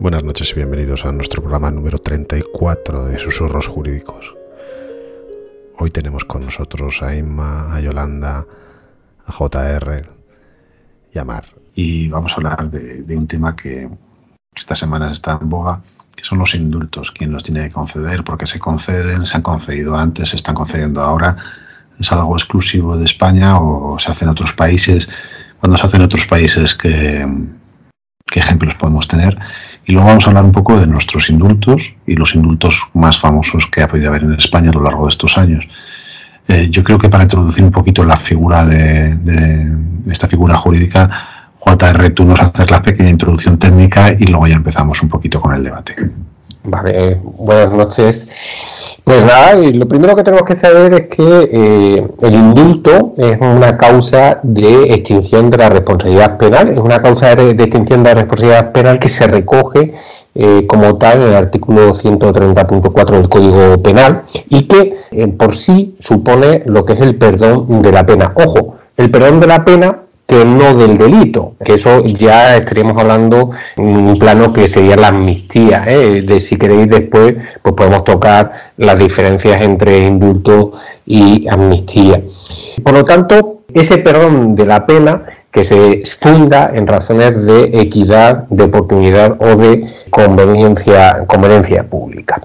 Buenas noches y bienvenidos a nuestro programa número 34 de Susurros Jurídicos. Hoy tenemos con nosotros a Emma, a Yolanda, a JR y a Mar. Y vamos a hablar de, un tema que esta semana está en boga, que son los indultos, quién los tiene que conceder, por qué se conceden, se han concedido antes, se están concediendo ahora, es algo exclusivo de España o se hace en otros países. Cuando se hace en otros países, ¿qué, qué ejemplos podemos tener? Y luego vamos a hablar un poco de nuestros indultos y los indultos más famosos que ha podido haber en España a lo largo de estos años. Eh, yo creo que para introducir un poquito la figura de, esta figura jurídica, JR, tú nos haces la pequeña introducción técnica y luego ya empezamos un poquito con el debate. Vale, buenas noches. Pues nada, lo primero que tenemos que saber es que eh, el indulto es una causa de extinción de la responsabilidad penal, es una causa de, extinción de la responsabilidad penal que se recoge eh, como tal en el artículo 130.4 del Código Penal y que eh, por sí supone lo que es el perdón de la pena. Ojo, el perdón de la pena que no del delito, que eso ya estaríamos hablando en un plano que sería la amnistía, ¿eh? de si queréis después pues podemos tocar las diferencias entre indulto y amnistía. Por lo tanto, ese perdón de la pena que se funda en razones de equidad, de oportunidad o de conveniencia, conveniencia pública.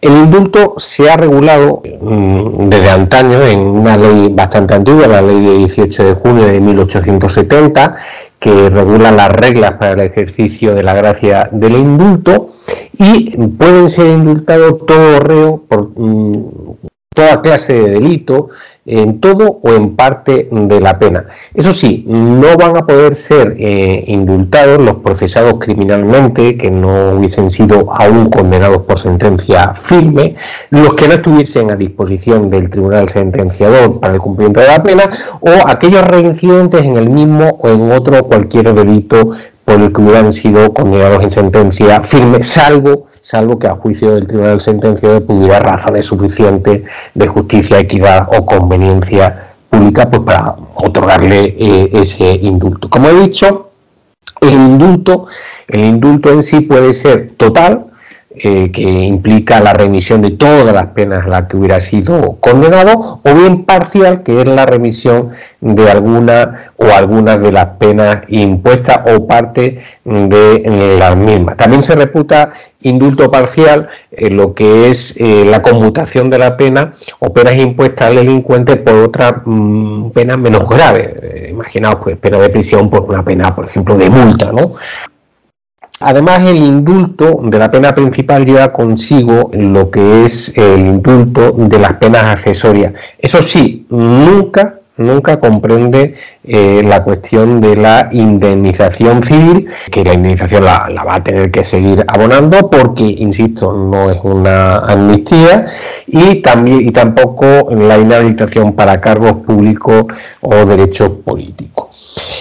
El indulto se ha regulado mm, desde antaño en una ley bastante antigua, la ley de 18 de junio de 1870, que regula las reglas para el ejercicio de la gracia del indulto y pueden ser indultados todo reo por mm, toda clase de delito, en todo o en parte de la pena. Eso sí, no van a poder ser eh, indultados los procesados criminalmente que no hubiesen sido aún condenados por sentencia firme, los que no estuviesen a disposición del tribunal sentenciador para el cumplimiento de la pena o aquellos reincidentes en el mismo o en otro cualquier delito por el que hubieran sido condenados en sentencia firme, salvo salvo que a juicio del tribunal sentenciado pudiera razones suficientes de justicia, equidad o conveniencia pública pues, para otorgarle eh, ese indulto. Como he dicho, el indulto, el indulto en sí puede ser total, eh, que implica la remisión de todas las penas a las que hubiera sido condenado, o bien parcial, que es la remisión de alguna o algunas de las penas impuestas o parte de las mismas. También se reputa indulto parcial lo que es eh, la conmutación de la pena o penas impuestas al delincuente por otra mm, pena menos grave. Eh, imaginaos, pues, pena de prisión por una pena, por ejemplo, de multa, ¿no? Además, el indulto de la pena principal lleva consigo lo que es el indulto de las penas accesorias. Eso sí, nunca nunca comprende eh, la cuestión de la indemnización civil, que la indemnización la, va a tener que seguir abonando porque, insisto, no es una amnistía y, también, y tampoco la inhabilitación para cargos públicos o derechos políticos.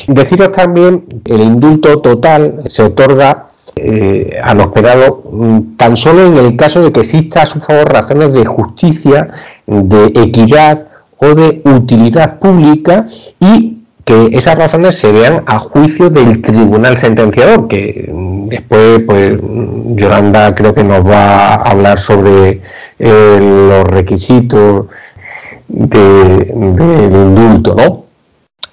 Deciros también el indulto total se otorga eh, a los penados mm, tan solo en el caso de que exista a su favor razones de justicia, de equidad o de utilidad pública y que esas razones se vean a juicio del tribunal sentenciador, que después, pues, Yolanda creo que nos va a hablar sobre eh, los requisitos del indulto, ¿no?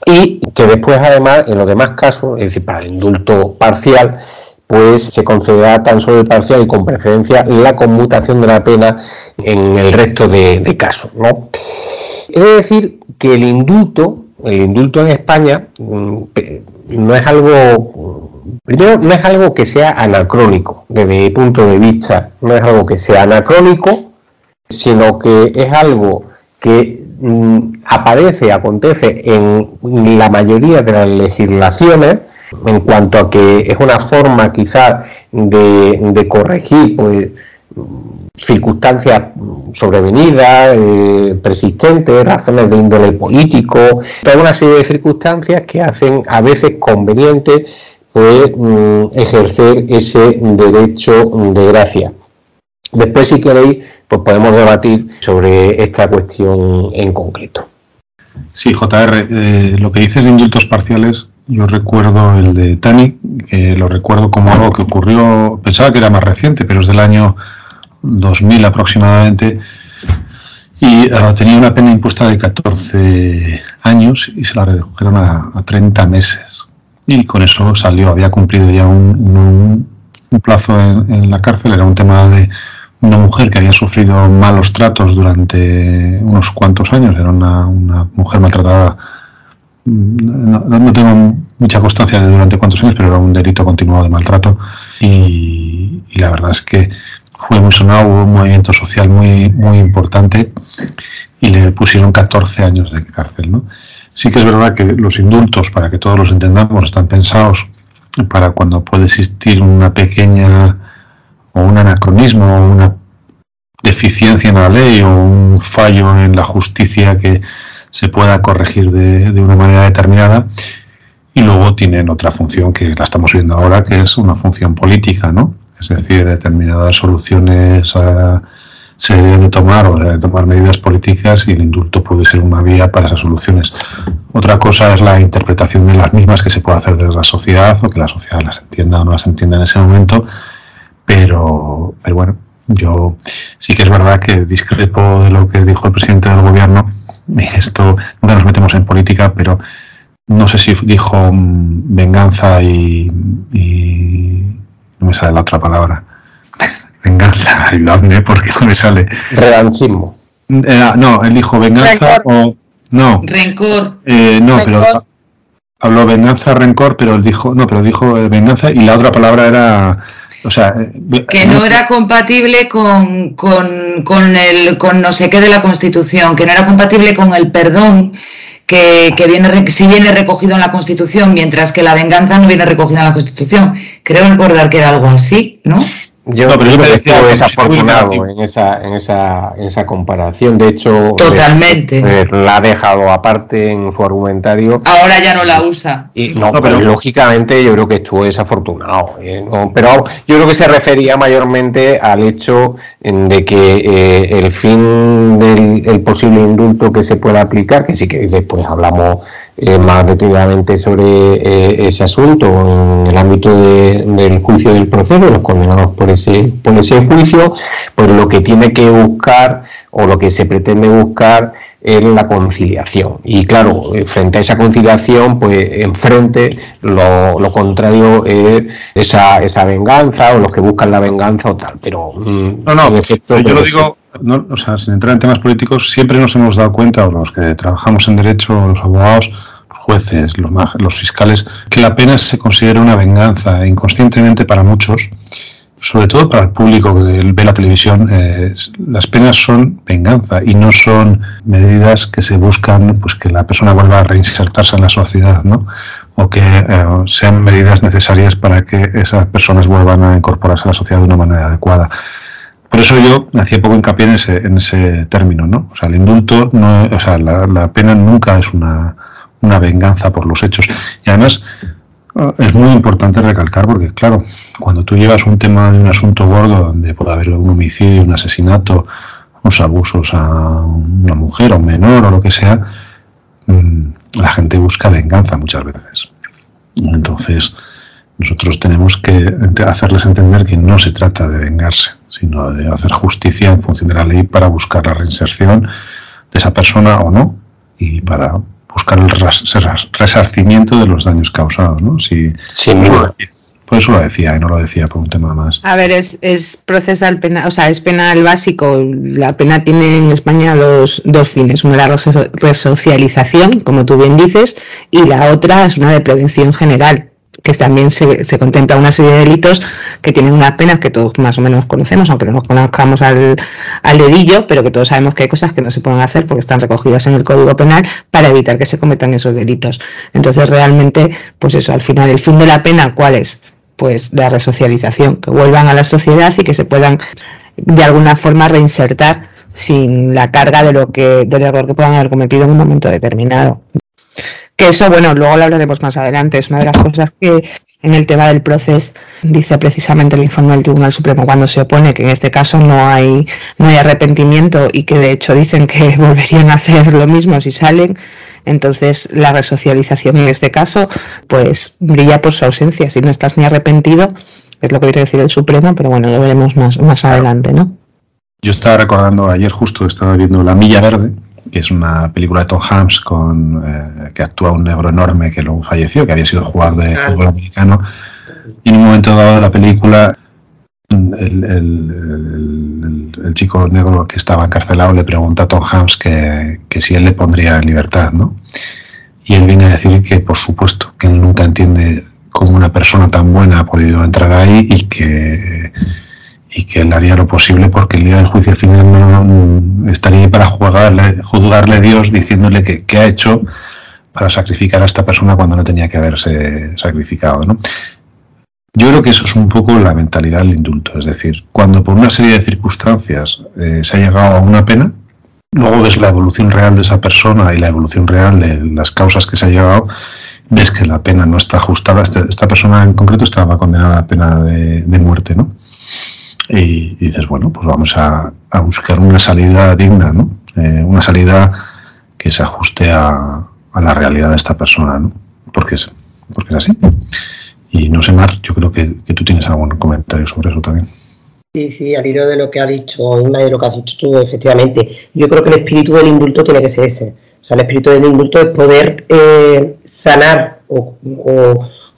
Y que después, además, en los demás casos, es decir, para el indulto parcial, pues se concederá tan solo el parcial y con preferencia la conmutación de la pena en el resto de, de casos, ¿no? Es decir que el indulto, el indulto en España, mm, no es algo, primero, no es algo que sea anacrónico, desde mi punto de vista, no es algo que sea anacrónico, sino que es algo que mm, aparece, acontece en la mayoría de las legislaciones, en cuanto a que es una forma quizás de, de corregir pues, circunstancias sobrevenidas, eh, persistentes, razones de índole político, toda una serie de circunstancias que hacen a veces conveniente pues, mm, ejercer ese derecho de gracia. Después, si queréis, pues podemos debatir sobre esta cuestión en concreto. Sí, JR, eh, lo que dices de indultos parciales Yo recuerdo el de Tani, que lo recuerdo como algo que ocurrió, pensaba que era más reciente, pero es del año 2000 aproximadamente, y uh, tenía una pena impuesta de 14 años y se la redujeron a, a 30 meses. Y con eso salió, había cumplido ya un, un, plazo en, la cárcel, era un tema de una mujer que había sufrido malos tratos durante unos cuantos años, era una, una mujer maltratada, no, no, tengo mucha constancia de durante cuántos años, pero era un delito continuado de maltrato. Y la verdad es que fue muy hubo un movimiento social muy, muy importante y le pusieron 14 años de cárcel. ¿no? Sí que es verdad que los indultos, para que todos los entendamos, están pensados para cuando puede existir una pequeña o un anacronismo o una deficiencia en la ley o un fallo en la justicia que se pueda corregir de, de una manera determinada y luego tienen otra función que la estamos viendo ahora que es una función política, ¿no? Es decir, determinadas soluciones uh, se deben de tomar o deben de tomar medidas políticas y el indulto puede ser una vía para esas soluciones. Otra cosa es la interpretación de las mismas que se puede hacer desde la sociedad o que la sociedad las entienda o no las entienda en ese momento, pero, pero bueno, yo sí que es verdad que discrepo de lo que dijo el presidente del gobierno. Esto nunca nos metemos en política, pero no sé si dijo um, venganza y, me sale la otra palabra. Venganza, ayudadme porque no me sale. Revanchismo. Eh, no, él dijo venganza rencor. o. No. Rencor. Eh, no, Rencor. pero. Habló venganza, rencor, pero él dijo. No, pero dijo eh, venganza y la otra palabra era. O sea. eh, Que no era compatible con, con, con el con no sé qué de la Constitución, que no era compatible con el perdón que, que viene sí viene recogido en la Constitución, mientras que la venganza no viene recogida en la Constitución. Creo recordar que era algo así, ¿no? Yo, No, pero yo creo me que si desafortunado fuera en esa, en, esa, en esa comparación. De hecho, Totalmente. eh, la ha dejado aparte en su argumentario. Ahora ya no la usa. Y no, No, pero pero- lógicamente yo creo que estuvo desafortunado. eh, no, pero yo creo que se refería mayormente al hecho de que eh, el fin del el posible indulto que se pueda aplicar, que sí que después hablamos eh, más detalladamente sobre eh, ese asunto en el ámbito de- del juicio del proceso, los condenados por ese, por ese juicio, pues lo que tiene que buscar o lo que se pretende buscar es la conciliación. Y claro, eh, frente a esa conciliación, pues enfrente lo, lo contrario es esa, esa venganza o los que buscan la venganza o tal. Pero mm, No, no, en efecto, pero yo lo digo, no, o sea, sin entrar en temas políticos, siempre nos hemos dado cuenta, o los que trabajamos en derecho, los abogados, jueces, los, los fiscales, que la pena se considera una venganza inconscientemente para muchos, sobre todo para el público que ve la televisión, eh, las penas son venganza y no son medidas que se buscan pues que la persona vuelva a reinsertarse en la sociedad, ¿no? O que eh, sean medidas necesarias para que esas personas vuelvan a incorporarse a la sociedad de una manera adecuada. Por eso yo hacía poco hincapié en ese, en ese término, ¿no? O sea, el indulto, no, o sea, la pena nunca es una, una venganza por los hechos. Y además eh, es muy importante recalcar porque, claro, cuando tú llevas un tema de un asunto gordo donde puede haber un homicidio, un asesinato, unos abusos a una mujer o menor o lo que sea, mm, la gente busca venganza muchas veces. Entonces, nosotros tenemos que hacerles entender que no se trata de vengarse, sino de hacer justicia en función de la ley para buscar la reinserción de esa persona o no y para buscar el res- resarcimiento de los daños causados. ¿no? Si, Sin por, eso lo duda. decía, por eso lo decía y no lo decía por un tema más. A ver, es, es procesal penal, o sea, es penal básico. La pena tiene en España dos, dos fines. Una la reso- resocialización, como tú bien dices, y la otra es una de prevención general, que también se, contempla una serie de delitos que tienen unas penas que todos más o menos conocemos, aunque no nos conozcamos al, al dedillo, pero que todos sabemos que hay cosas que no se pueden hacer porque están recogidas en el Código Penal para evitar que se cometan esos delitos. Entonces, realmente, pues eso, al final, el fin de la pena, ¿cuál es? pues la resocialización, que vuelvan a la sociedad y que se puedan de alguna forma reinsertar sin la carga de lo que del error que puedan haber cometido en un momento determinado. Que eso, bueno, luego lo hablaremos más adelante, es una de las cosas que en el tema del proceso dice precisamente el informe del Tribunal Supremo cuando se opone que en este caso no hay no hay arrepentimiento y que de hecho dicen que volverían a hacer lo mismo si salen Entonces, la resocialización en este caso, pues brilla por su ausencia. Si no estás ni arrepentido, es lo que quiere decir el Supremo, pero bueno, lo veremos más, más adelante, ¿no? Yo estaba recordando, ayer justo estaba viendo La Milla Verde, que es una película de Tom Hanks con, eh, que actúa un negro enorme que luego falleció, que había sido jugador de fútbol americano. Y en un momento dado de la película, el, el, chico negro que estaba encarcelado le pregunta a Tom Hanks que, que, si él le pondría en libertad, ¿no? Y él viene a decir que, por supuesto, que él nunca entiende cómo una persona tan buena ha podido entrar ahí y que y que él haría lo posible porque el día del juicio final no estaría para juzgarle, juzgarle a Dios diciéndole que, qué ha hecho para sacrificar a esta persona cuando no tenía que haberse sacrificado. ¿no? Yo creo que eso es un poco la mentalidad del indulto, es decir, cuando por una serie de circunstancias eh, se ha llegado a una pena, luego ves la evolución real de esa persona y la evolución real de las causas que se ha llegado, ves que la pena no está ajustada. Esta, esta persona en concreto estaba condenada a pena de muerte, ¿no? Y, dices, bueno, pues vamos a, buscar una salida digna, ¿no? Eh, una salida que se ajuste a, la realidad de esta persona, ¿no? Porque es, porque es así. Y no sé, Mar, yo creo que, tú tienes algún comentario sobre eso también. Sí, sí, al hilo de lo que ha dicho Inma y de lo que has dicho tú, efectivamente. Yo creo que el espíritu del indulto tiene que ser ese. O sea, el espíritu del indulto es poder eh, sanar o,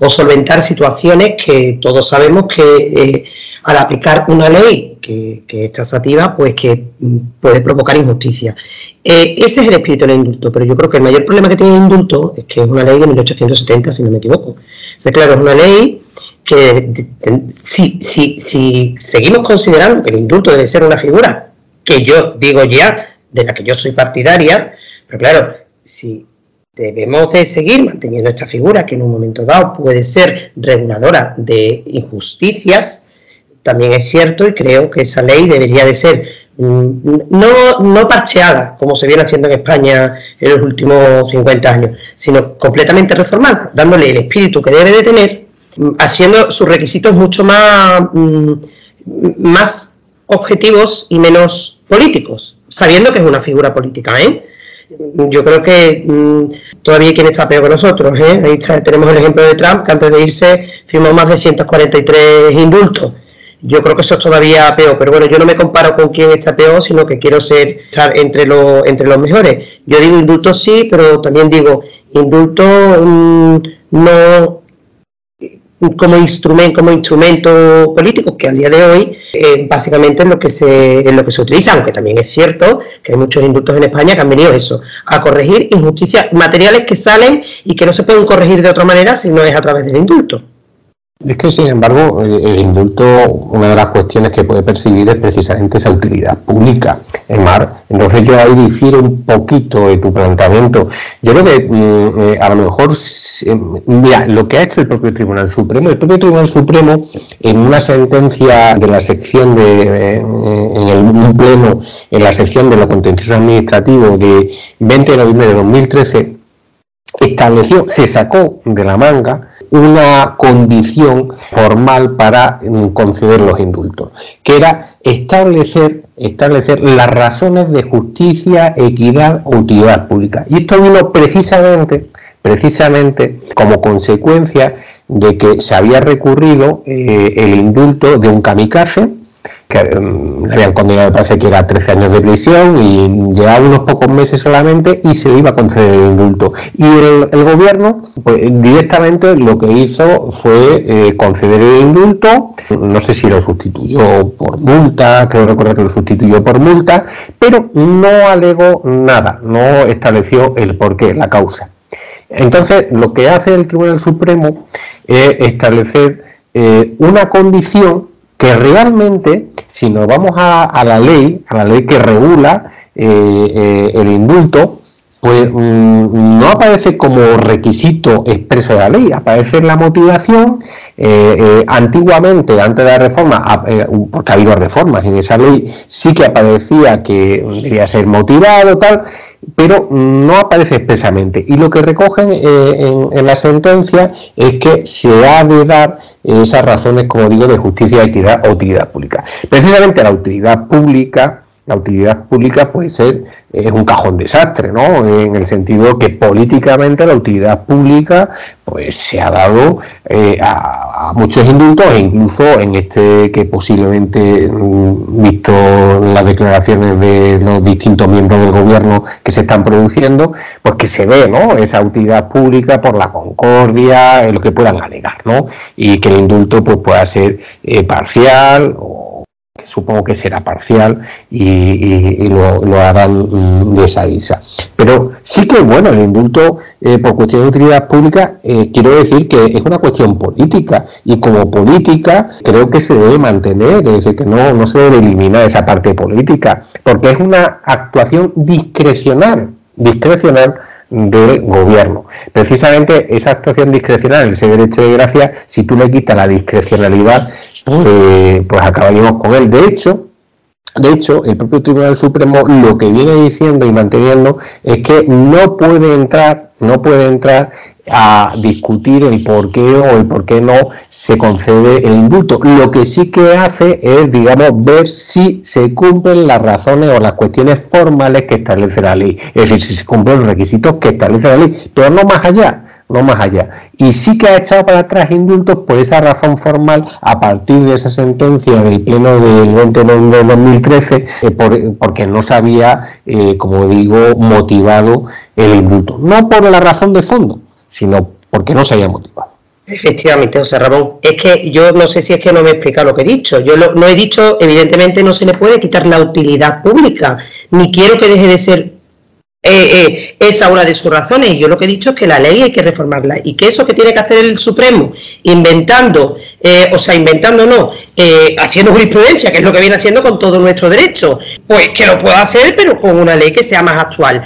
solventar situaciones que todos sabemos que eh, al aplicar una ley que, es taxativa, pues que mm, puede provocar injusticia. Eh, ese es el espíritu del indulto, pero yo creo que el mayor problema que tiene el indulto es que es una ley de 1870, si no me equivoco. Claro, es una ley que si, si, si seguimos considerando que el indulto debe ser una figura, que yo digo ya, de la que yo soy partidaria, pero claro, si debemos de seguir manteniendo esta figura que en un momento dado puede ser reguladora de injusticias, también es cierto y creo que esa ley debería de ser mm, no, no parcheada, como se viene haciendo en España en los últimos 50 años, sino completamente reformada, dándole el espíritu que debe de tener, mm, haciendo sus requisitos mucho más, mm, más objetivos y menos políticos, sabiendo que es una figura política, ¿eh? Yo creo que todavía hay quien está peor que nosotros, ¿eh? Ahí tenemos el ejemplo de Trump, que antes de irse firmó más de 143 indultos yo creo que eso es todavía peor, pero bueno, yo no me comparo con quién está peor, sino que quiero ser estar entre los entre los mejores. Yo digo indulto sí, pero también digo indulto mm, no como instrumento como instrumento político que al día de hoy básicamente es lo que se es lo que se utiliza aunque también es cierto que hay muchos indultos en España que han venido eso a corregir injusticias materiales que salen y que no se pueden corregir de otra manera si no es a través del indulto es que, sin embargo, el indulto, una de las cuestiones que puede perseguir es precisamente esa utilidad pública. Mar, entonces yo ahí difiero un poquito de tu planteamiento. Yo creo que mm, eh, a lo mejor, mira, lo que ha hecho el propio Tribunal Supremo, el propio Tribunal Supremo, en una sentencia de la sección de, eh, en el pleno, en la sección de lo contencioso administrativo de 20 de noviembre de 2013, estableció, se sacó de la manga una condición formal para mm, conceder los indultos, que era establecer, establecer las razones de justicia, equidad o utilidad pública. Y esto vino precisamente, precisamente como consecuencia de que se había recurrido eh, el indulto de un kamikaze que mm, le habían condenado, parece que era 13 años de prisión y llevaba unos pocos meses solamente y se le iba a conceder el indulto. Y el, gobierno pues, directamente lo que hizo fue eh, conceder el indulto, no sé si lo sustituyó por multa, creo recordar que lo sustituyó por multa, pero no alegó nada, no estableció el porqué, la causa. Entonces, lo que hace el Tribunal Supremo es establecer eh, una condición que realmente, si nos vamos a, la ley, a la ley que regula eh, eh, el indulto, pues mm, no aparece como requisito expreso de la ley, aparece en la motivación. Eh, antiguamente, antes de la reforma, porque ha habido reformas en esa ley, sí que aparecía que debía ser motivado, tal, pero no aparece expresamente. Y lo que recogen en, en, la sentencia es que se ha de dar esas razones, como digo, de justicia, equidad o utilidad pública. Precisamente la utilidad pública la utilidad pública puede ser es un cajón desastre, ¿no? En el sentido que políticamente la utilidad pública pues se ha dado eh, a, muchos indultos e incluso en este que posiblemente mm, visto las declaraciones de los distintos miembros del gobierno que se están produciendo, pues que se ve, ¿no? Esa utilidad pública por la concordia, lo que puedan alegar, ¿no? Y que el indulto pues pueda ser eh, parcial o supongo que será parcial y, lo, harán de esa guisa. Pero sí que, bueno, el indulto eh, por cuestión de utilidad pública, eh, quiero decir que es una cuestión política y como política creo que se debe mantener, es decir, que no, no se debe eliminar esa parte política, porque es una actuación discrecional, discrecional del gobierno. Precisamente esa actuación discrecional, ese derecho de gracia, si tú le quitas la discrecionalidad, pues, pues acabaríamos con él. De hecho, de hecho, el propio Tribunal Supremo lo que viene diciendo y manteniendo es que no puede entrar, no puede entrar a discutir el por qué o el por qué no se concede el indulto. Lo que sí que hace es, digamos, ver si se cumplen las razones o las cuestiones formales que establece la ley. Es decir, si se cumplen los requisitos que establece la ley, pero no más allá no más allá. Y sí que ha echado para atrás indultos por esa razón formal a partir de esa sentencia del Pleno del 20 de noviembre de 2013, eh, porque no se había, eh, como digo, motivado el indulto. No por la razón de fondo, sino porque no se había motivado. Efectivamente, José Ramón. Es que yo no sé si es que no me he explicado lo que he dicho. Yo lo, no he dicho, evidentemente no se le puede quitar la utilidad pública, ni quiero que deje de ser eh, eh, esa una de sus razones. Yo lo que he dicho es que la ley hay que reformarla y que eso que tiene que hacer el Supremo, inventando, eh, o sea, inventando no, haciendo jurisprudencia, que es lo que viene haciendo con todo nuestro derecho, pues que lo pueda hacer, pero con una ley que sea más actual.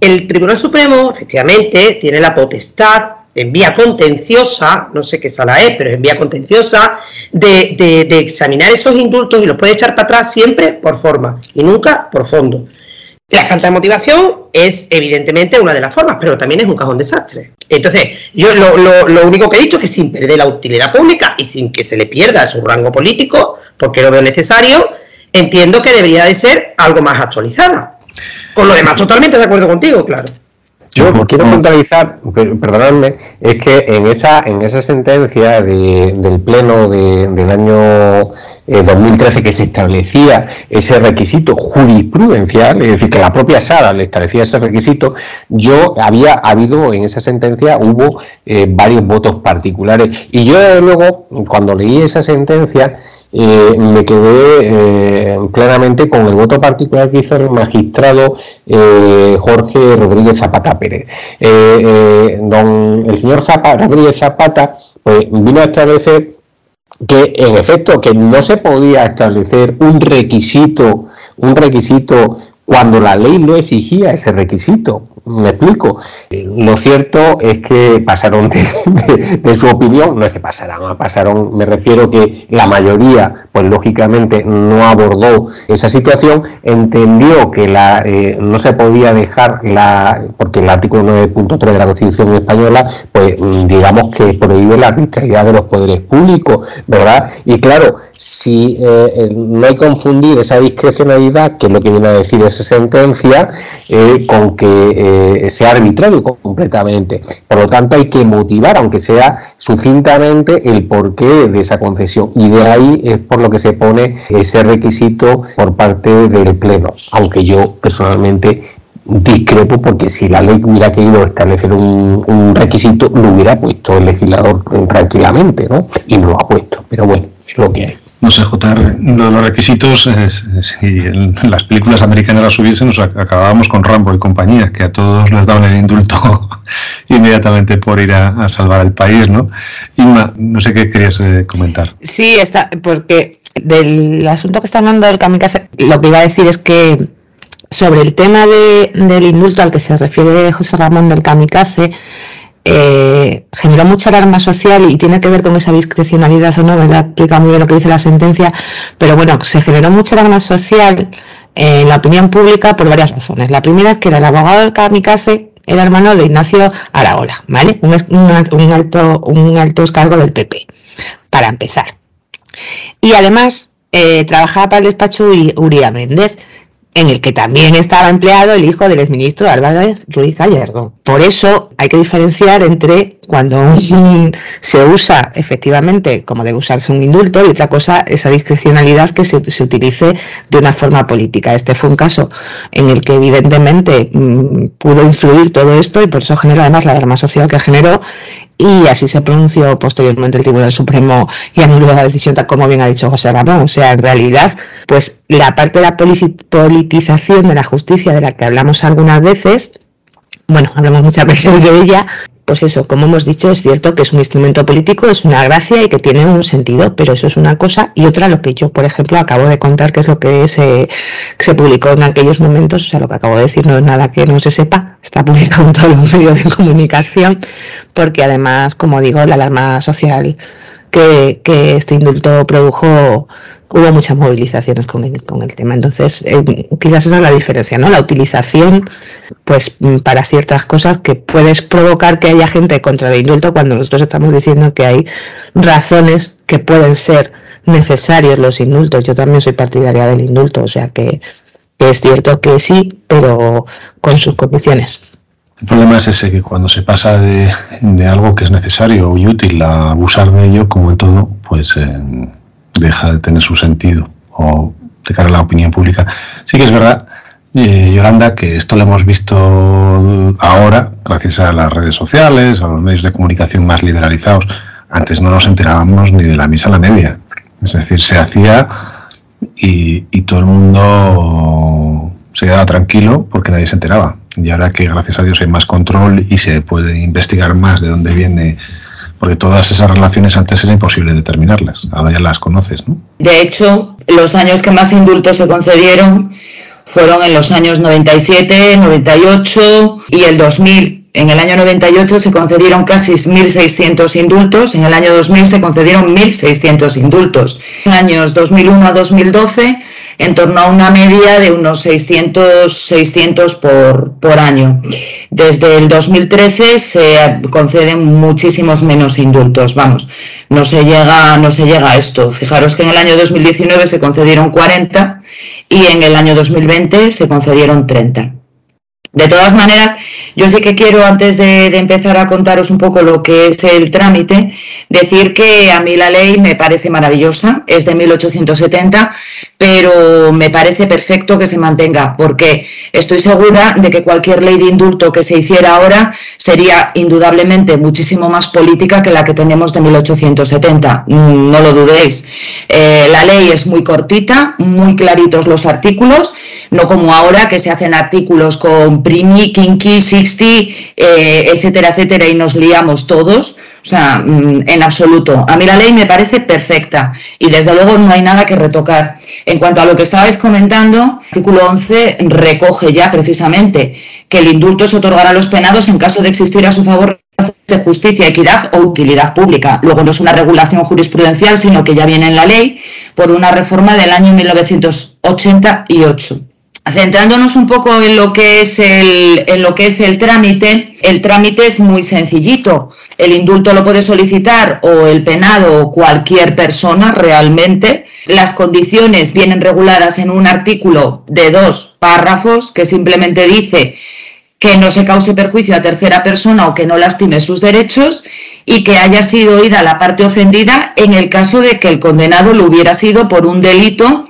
El Tribunal Supremo, efectivamente, tiene la potestad en vía contenciosa, no sé qué sala es, pero en vía contenciosa, de, de examinar esos indultos y los puede echar para atrás siempre por forma y nunca por fondo. La falta de motivación es evidentemente una de las formas, pero también es un cajón desastre. Entonces, yo lo, único que he dicho es que sin perder la utilidad pública y sin que se le pierda su rango político, porque lo veo necesario, entiendo que debería de ser algo más actualizada. Con lo demás, totalmente de acuerdo contigo, claro. Yo quiero puntualizar, perdonadme, es que en esa en esa sentencia del Pleno del año 2013 que se establecía ese requisito jurisprudencial, es decir, que la propia Sara le establecía ese requisito, yo había habido en esa sentencia, hubo eh, varios votos particulares. Y yo, luego, cuando leí esa sentencia, eh, me quedé eh, plenamente con el voto particular que hizo el magistrado Jorge Rodríguez Zapata Pérez. don, el señor Rodríguez Zapata pues, vino a establecer que en efecto que no se podía establecer un requisito, un requisito cuando la ley no exigía ese requisito. Me explico. Lo cierto es que pasaron de, su opinión, no es que pasaran, pasaron, me refiero que la mayoría, pues lógicamente no abordó esa situación, entendió que la, eh, no se podía dejar la, porque el artículo 9.3 de la Constitución española, pues digamos que prohíbe la arbitrariedad de los poderes públicos, ¿verdad? Y claro, si eh, no hay confundir esa discrecionalidad, que es lo que viene a decir esa sentencia, eh, con que eh, sea arbitrario completamente. Por lo tanto, hay que motivar, aunque sea sucintamente, el porqué de esa concesión. Y de ahí es por lo que se pone ese requisito por parte del Pleno, aunque yo personalmente discrepo porque si la ley hubiera querido establecer un, requisito, lo hubiera puesto el legislador tranquilamente, ¿no? Y no lo ha puesto. Pero bueno, es lo que hay. No sé, JR, los requisitos, si en las películas americanas las hubiesen, nos acabábamos con Rambo y compañía, que a todos les daban el indulto inmediatamente por ir a, salvar el país, ¿no? Inma, no sé qué querías eh, comentar. Sí, está, porque del asunto que está hablando del kamikaze, lo que iba a decir es que sobre el tema de, del indulto al que se refiere José Ramón del kamikaze, eh, generó mucha alarma social y tiene que ver con esa discrecionalidad o no, ¿verdad? Explica muy bien lo que dice la sentencia, pero bueno, se generó mucha alarma social en la opinión pública por varias razones. La primera es que el abogado del Kamikaze era hermano de Ignacio Araola, ¿vale? Un, alto, un alto cargo del PP, para empezar. Y además eh, trabajaba para el despacho Uría Méndez, en el que también estaba empleado el hijo del exministro Álvarez Ruiz Gallardo. Por eso hay que diferenciar entre cuando se usa efectivamente como debe usarse un indulto y otra cosa esa discrecionalidad que se, se utilice de una forma política. Este fue un caso en el que evidentemente mm, pudo influir todo esto y por eso generó además la alarma social que generó y así se pronunció posteriormente el Tribunal Supremo y anuló la decisión, tal como bien ha dicho José Ramón. O sea, en realidad, pues la parte de la politización de la justicia de la que hablamos algunas veces, bueno, hablamos muchas veces de ella, pues eso, como hemos dicho, es cierto que es un instrumento político, es una gracia y que tiene un sentido, pero eso es una cosa. Y otra lo que yo, por ejemplo, acabo de contar, que es lo que se, se publicó en aquellos momentos, o sea, lo que acabo de decir no es nada que no se sepa, está publicado en todos los medios de comunicación, porque además, como digo, la alarma social que, que este indulto produjo hubo muchas movilizaciones con el, con el tema. Entonces, eh, quizás esa es la diferencia, ¿no? La utilización, pues, mm, para ciertas cosas que puedes provocar que haya gente contra el indulto cuando nosotros estamos diciendo que hay razones que pueden ser necesarios los indultos. Yo también soy partidaria del indulto, o sea que, es cierto que sí, pero con sus condiciones. El problema es ese, que cuando se pasa de, de algo que es necesario y útil a abusar de ello, como en todo, pues... Eh, deja de tener su sentido o de cara a la opinión pública. Sí que es verdad, eh, Yolanda, que esto lo hemos visto ahora gracias a las redes sociales, a los medios de comunicación más liberalizados. Antes no nos enterábamos ni de la misa a la media. Es decir, se hacía y, y todo el mundo se quedaba tranquilo porque nadie se enteraba. Y ahora que gracias a Dios hay más control y se puede investigar más de dónde viene porque todas esas relaciones antes era imposible determinarlas, ahora ya las conoces, ¿no? De hecho, los años que más indultos se concedieron fueron en los años 97, 98 y el 2000. En el año 98 se concedieron casi 1.600 indultos, en el año 2000 se concedieron 1.600 indultos. En los años 2001 a 2012 en torno a una media de unos 600, 600 por, por año. Desde el 2013 se conceden muchísimos menos indultos, vamos, no se llega, no se llega a esto. Fijaros que en el año 2019 se concedieron 40 y en el año 2020 se concedieron 30. De todas maneras, yo sí que quiero, antes de, empezar a contaros un poco lo que es el trámite, decir que a mí la ley me parece maravillosa, es de 1870, pero me parece perfecto que se mantenga, porque estoy segura de que cualquier ley de indulto que se hiciera ahora sería indudablemente muchísimo más política que la que tenemos de 1870, mm, no lo dudéis. Eh, la ley es muy cortita, muy claritos los artículos, no como ahora que se hacen artículos con Primi, Kinky, Sixty, eh, etcétera, etcétera, y nos liamos todos. O sea, mm, en absoluto. A mí la ley me parece perfecta y desde luego no hay nada que retocar. En cuanto a lo que estabais comentando, el artículo 11 recoge ya precisamente que el indulto se otorgará a los penados en caso de existir a su favor de justicia, equidad o utilidad pública. Luego no es una regulación jurisprudencial, sino que ya viene en la ley por una reforma del año 1988. Centrándonos un poco en lo que es el, en lo que es el trámite, el trámite es muy sencillito. El indulto lo puede solicitar o el penado o cualquier persona realmente. Las condiciones vienen reguladas en un artículo de dos párrafos que simplemente dice que no se cause perjuicio a tercera persona o que no lastime sus derechos y que haya sido oída la parte ofendida en el caso de que el condenado lo hubiera sido por un delito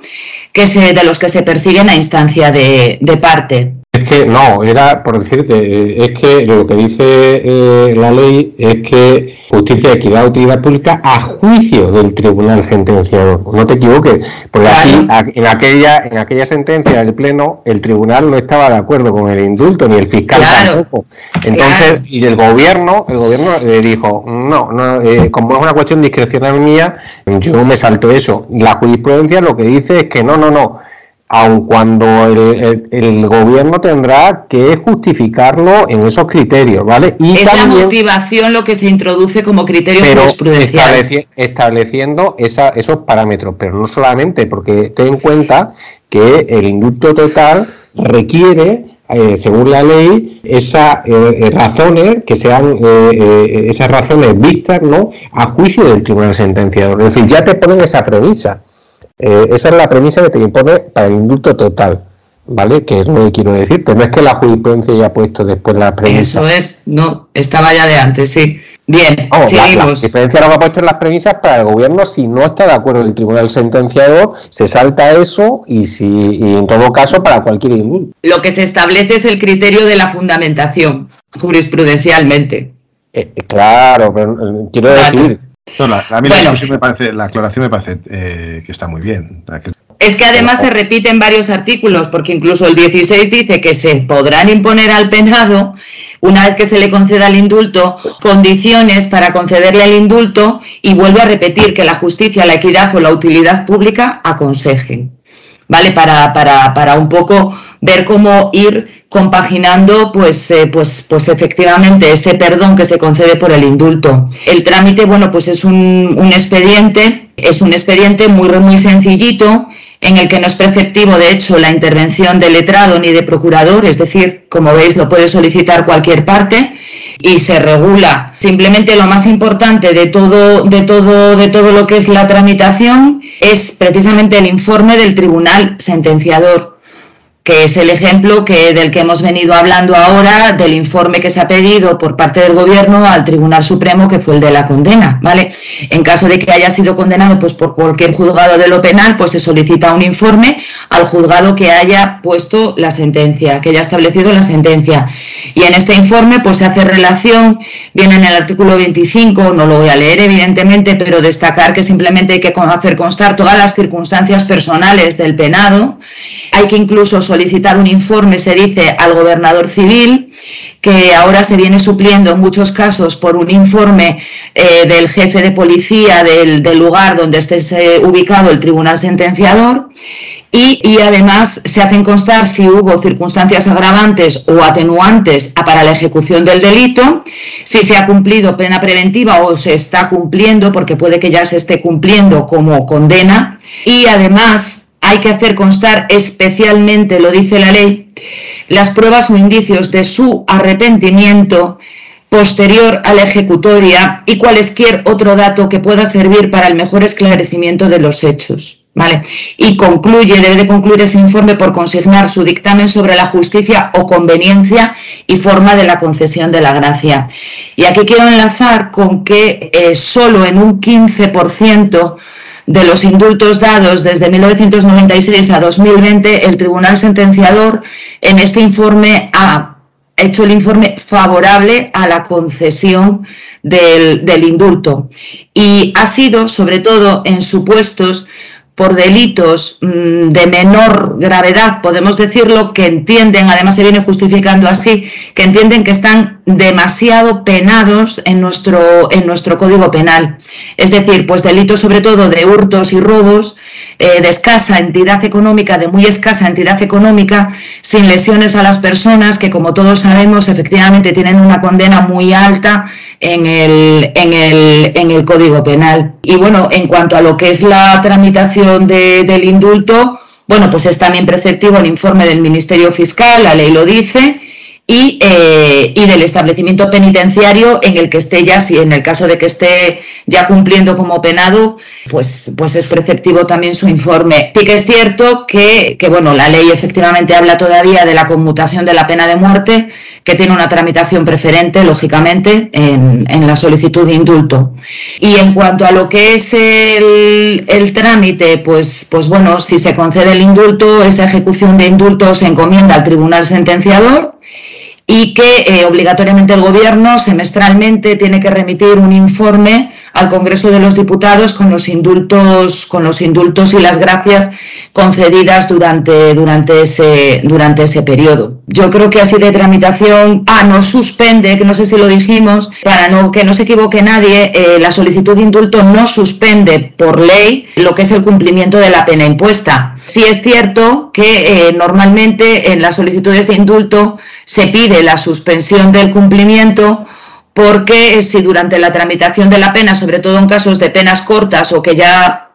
que se, de los que se persiguen a instancia de, de parte. Es que no, era por decirte, es que lo que dice eh, la ley es que justicia, equidad, utilidad pública a juicio del tribunal sentenciador. No te equivoques, porque aquí, en aquella, en aquella sentencia del pleno, el tribunal no estaba de acuerdo con el indulto, ni el fiscal tampoco. Entonces, y el gobierno, el gobierno le dijo, no, no eh, como es una cuestión discrecional mía, yo me salto eso. La jurisprudencia lo que dice es que no, no, no aun cuando el, gobierno tendrá que justificarlo en esos criterios, ¿vale? Y es la motivación lo que se introduce como criterio jurisprudencial. estableciendo esos parámetros, pero no solamente, porque ten en cuenta que el indulto total requiere eh, según la ley, esas eh, eh, razones que sean esas razones vistas no a juicio del tribunal sentenciador. Es decir, ya te ponen esa premisa. Eh, esa es la premisa que te impone para el indulto total. ¿vale? Que es lo que quiero decir, pero no es que la jurisprudencia haya puesto después la premisas. Eso es, no, estaba ya de antes, sí. Bien, Vamos, la, la, jurisprudencia lo ha puesto en las premisas para el gobierno si no está de acuerdo el tribunal sentenciador, se salta eso y si y en todo caso para cualquier indulto. Lo que se establece es el criterio de la fundamentación jurisprudencialmente. Eh, eh, claro, pero eh, quiero decir. La, a mí la, me parece, la aclaración me parece que está muy bien. Es que además se repiten varios artículos, porque incluso el 16 dice que se podrán imponer al penado, una vez que se le conceda el indulto, condiciones para concederle el indulto y vuelve a repetir que la justicia, la equidad o la utilidad pública aconsejen. ¿Vale? Para, para, para un poco ver cómo ir compaginando pues, eh, pues, pues efectivamente ese perdón que se concede por el indulto. El trámite, bueno, pues es un, expediente, es un expediente muy, muy sencillito en el que no es preceptivo, de hecho, la intervención de letrado ni de procurador, es decir, como veis, lo puede solicitar cualquier parte y se regula. Simplemente lo más importante de todo, de todo, de todo lo que es la tramitación es precisamente el informe del tribunal sentenciador que es el ejemplo que, del que hemos venido hablando ahora, del informe que se ha pedido por parte del Gobierno al Tribunal Supremo, que fue el de la condena, ¿vale? En caso de que haya sido condenado pues, por cualquier juzgado de lo penal, pues se solicita un informe al juzgado que haya puesto la sentencia, que haya establecido la sentencia. Y en este informe pues se hace relación, viene en el artículo 25, no lo voy a leer evidentemente, pero destacar que simplemente hay que hacer constar todas las circunstancias personales del penado, hay que incluso solicitar un informe, se dice, al gobernador civil, que ahora se viene supliendo en muchos casos por un informe eh, del jefe de policía del, lugar donde esté eh, ubicado el tribunal sentenciador. Y, y, además se hacen constar si hubo circunstancias agravantes o atenuantes para la ejecución del delito, si se ha cumplido pena preventiva o se está cumpliendo, porque puede que ya se esté cumpliendo como condena, y además hay que hacer constar especialmente, lo dice la ley, las pruebas o indicios de su arrepentimiento posterior a la ejecutoria y cualesquier otro dato que pueda servir para el mejor esclarecimiento de los hechos. ¿Vale? Y concluye, debe de concluir ese informe por consignar su dictamen sobre la justicia o conveniencia y forma de la concesión de la gracia. Y aquí quiero enlazar con que eh, solo en un 15% de los indultos dados desde 1996 a 2020, el Tribunal Sentenciador en este informe ha hecho el informe favorable a la concesión del, indulto. Y ha sido, sobre todo, en supuestos por delitos mm, de menor gravedad, podemos decirlo, que entienden, además se viene justificando así, que entienden que están demasiado penados en nuestro, en nuestro código penal. Es decir, pues delitos sobre todo de hurtos y robos, eh, de escasa entidad económica, de muy escasa entidad económica, sin lesiones a las personas, que como todos sabemos efectivamente tienen una condena muy alta en el, en el, en el Código Penal. Y bueno, en cuanto a lo que es la tramitación del indulto, bueno, pues es también preceptivo el informe del Ministerio Fiscal, la ley lo dice, y, eh, y, del establecimiento penitenciario en el que esté ya, si en el caso de que esté ya cumpliendo como penado, pues, pues es preceptivo también su informe. Sí que es cierto que, que, bueno, la ley efectivamente habla todavía de la conmutación de la pena de muerte, que tiene una tramitación preferente, lógicamente, en, en la solicitud de indulto. Y en cuanto a lo que es el, el trámite, pues, pues bueno, si se concede el indulto, esa ejecución de indulto se encomienda al tribunal sentenciador y que eh, obligatoriamente el Gobierno semestralmente tiene que remitir un informe al Congreso de los Diputados con los indultos, con los indultos y las gracias concedidas durante, durante, ese, durante ese periodo. Yo creo que así de tramitación, ah, no suspende, que no sé si lo dijimos, para no, que no se equivoque nadie, eh, la solicitud de indulto no suspende por ley lo que es el cumplimiento de la pena impuesta. Sí es cierto que eh, normalmente en las solicitudes de indulto se pide la suspensión del cumplimiento porque si durante la tramitación de la pena, sobre todo en casos de penas cortas o que ya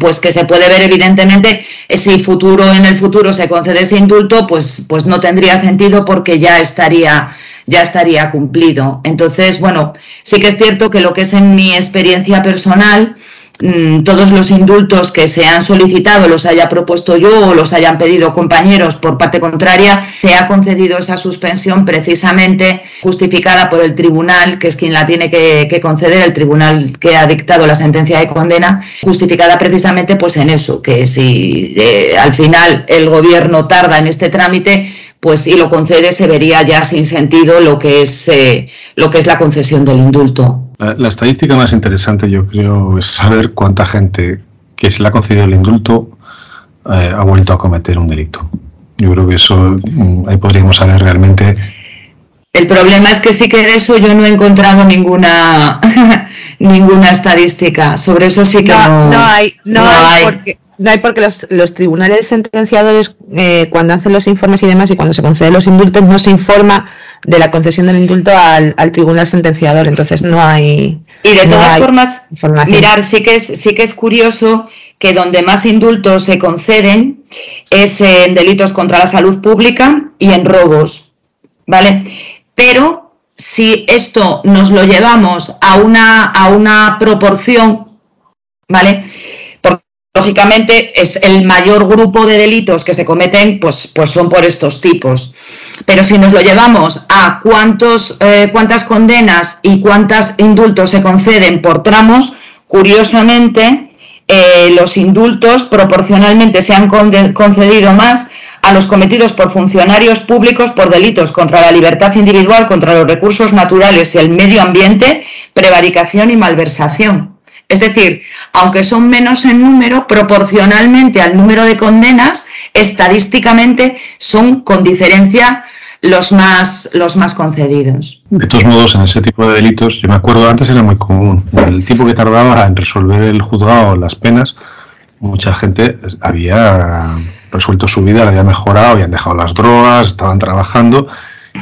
pues que se puede ver evidentemente eh, si futuro en el futuro se concede ese indulto, pues, pues no tendría sentido porque ya estaría ya estaría cumplido. Entonces, bueno, sí que es cierto que lo que es en mi experiencia personal, mm, todos los indultos que se han solicitado los haya propuesto yo o los hayan pedido compañeros por parte contraria, se ha concedido esa suspensión precisamente justificada por el tribunal, que es quien la tiene que, conceder, el tribunal que ha dictado la sentencia de condena, justificada precisamente pues en eso, que si eh, al final el gobierno tarda en este trámite, pues si lo concede se vería ya sin sentido lo que es eh, lo que es la concesión del indulto. La, estadística más interesante yo creo es saber cuánta gente que se le ha concedido el indulto eh, ha vuelto a cometer un delito. Yo creo que eso mm, ahí podríamos saber realmente. El problema es que sí que de eso yo no he encontrado ninguna ninguna estadística. Sobre eso sí que no, no, hay, no, hay, Porque, no hay porque los, tribunales sentenciadores, eh, cuando hacen los informes y demás, y cuando se conceden los indultos, no se informa de la concesión del indulto al, tribunal sentenciador. Entonces no hay. Y de todas formas, mirar, sí que, es, sí que es curioso que donde más indultos se conceden es en delitos contra la salud pública y en robos. ¿Vale? Pero si esto nos lo llevamos a una, a una proporción, ¿vale? Lógicamente es el mayor grupo de delitos que se cometen, pues, pues son por estos tipos. Pero si nos lo llevamos a cuántos, eh, cuántas condenas y cuántos indultos se conceden por tramos, curiosamente eh, los indultos proporcionalmente se han concedido más a los cometidos por funcionarios públicos por delitos contra la libertad individual, contra los recursos naturales y el medio ambiente, prevaricación y malversación. Es decir, aunque son menos en número, proporcionalmente al número de condenas, estadísticamente son con diferencia los más, los más concedidos. De todos modos, en ese tipo de delitos, yo me acuerdo antes era muy común. El tiempo que tardaba en resolver el juzgado las penas, mucha gente había resuelto su vida, la había mejorado, habían dejado las drogas, estaban trabajando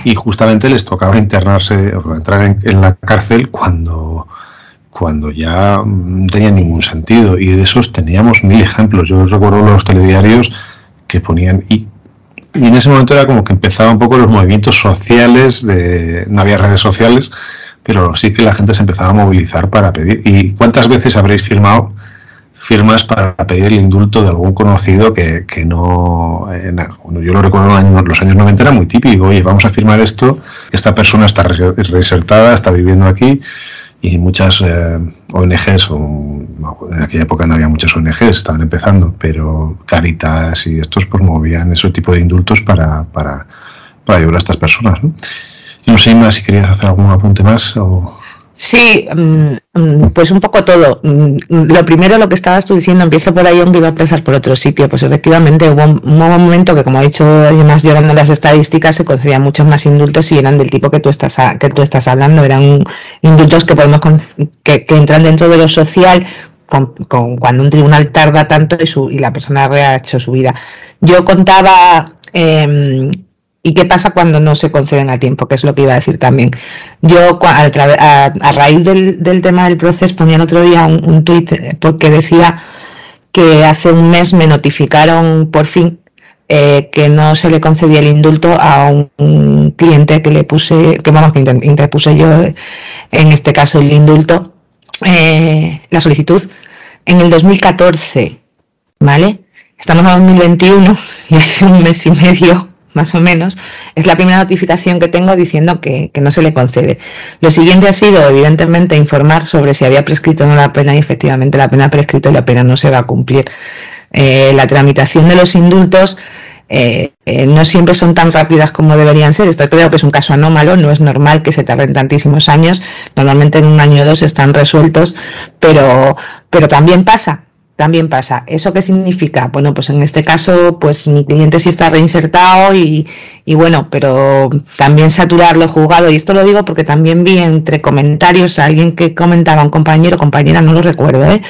y justamente les tocaba internarse o entrar en la cárcel cuando cuando ya no mm, tenía ningún sentido. Y de esos teníamos mil ejemplos. Yo recuerdo los telediarios que ponían... Y, en ese momento era como que empezaba un poco los movimientos sociales, de, no había redes sociales, pero sí que la gente se empezaba a movilizar para pedir. ¿Y cuántas veces habréis firmado firmas para pedir el indulto de algún conocido que, que no... yo lo recuerdo en los años, 90 era muy típico, oye, vamos a firmar esto, esta persona está resertada, está viviendo aquí, y muchas eh, ONGs, o, en aquella época no había muchas ONGs, estaban empezando, pero Caritas y estos promovían pues, ese tipo de indultos para, para, para ayudar a estas personas. ¿no? no sé, más si querías hacer algún apunte más o... Sí, mm, mm, pues un poco todo. Mm, lo primero, lo que estabas tú diciendo, empiezo por ahí, aunque iba a empezar por otro sitio. Pues efectivamente hubo un, momento que, como ha dicho además llorando las estadísticas, se concedían muchos más indultos y eran del tipo que tú estás, que tú estás hablando. Eran indultos que podemos que, entran dentro de lo social con, cuando un tribunal tarda tanto y, su, y la persona ha hecho su vida. Yo contaba eh, ¿Y qué pasa cuando no se conceden a tiempo? Que es lo que iba a decir también. Yo, a, raíz del, tema del proceso, ponía el otro día un, tuit eh, porque decía que hace un mes me notificaron por fin eh, que no se le concedía el indulto a un, cliente que le puse, que vamos, que interpuse yo, en este caso el indulto, eh, la solicitud, en el 2014, ¿vale? Estamos en 2021 y hace un mes y medio más o menos, es la primera notificación que tengo diciendo que, no se le concede. Lo siguiente ha sido, evidentemente, informar sobre si había prescrito o no la pena y efectivamente la pena ha prescrito y la pena no se va a cumplir. Eh, la tramitación de los indultos eh, eh, no siempre son tan rápidas como deberían ser. Esto creo que es un caso anómalo, no es normal que se tarden tantísimos años. Normalmente en un año o dos están resueltos, pero, pero también pasa también pasa. ¿Eso qué significa? Bueno, pues en este caso, pues mi cliente sí está reinsertado y, y bueno, pero también saturar lo juzgado. Y esto lo digo porque también vi entre comentarios a alguien que comentaba, un compañero, compañera, no lo recuerdo, ¿eh?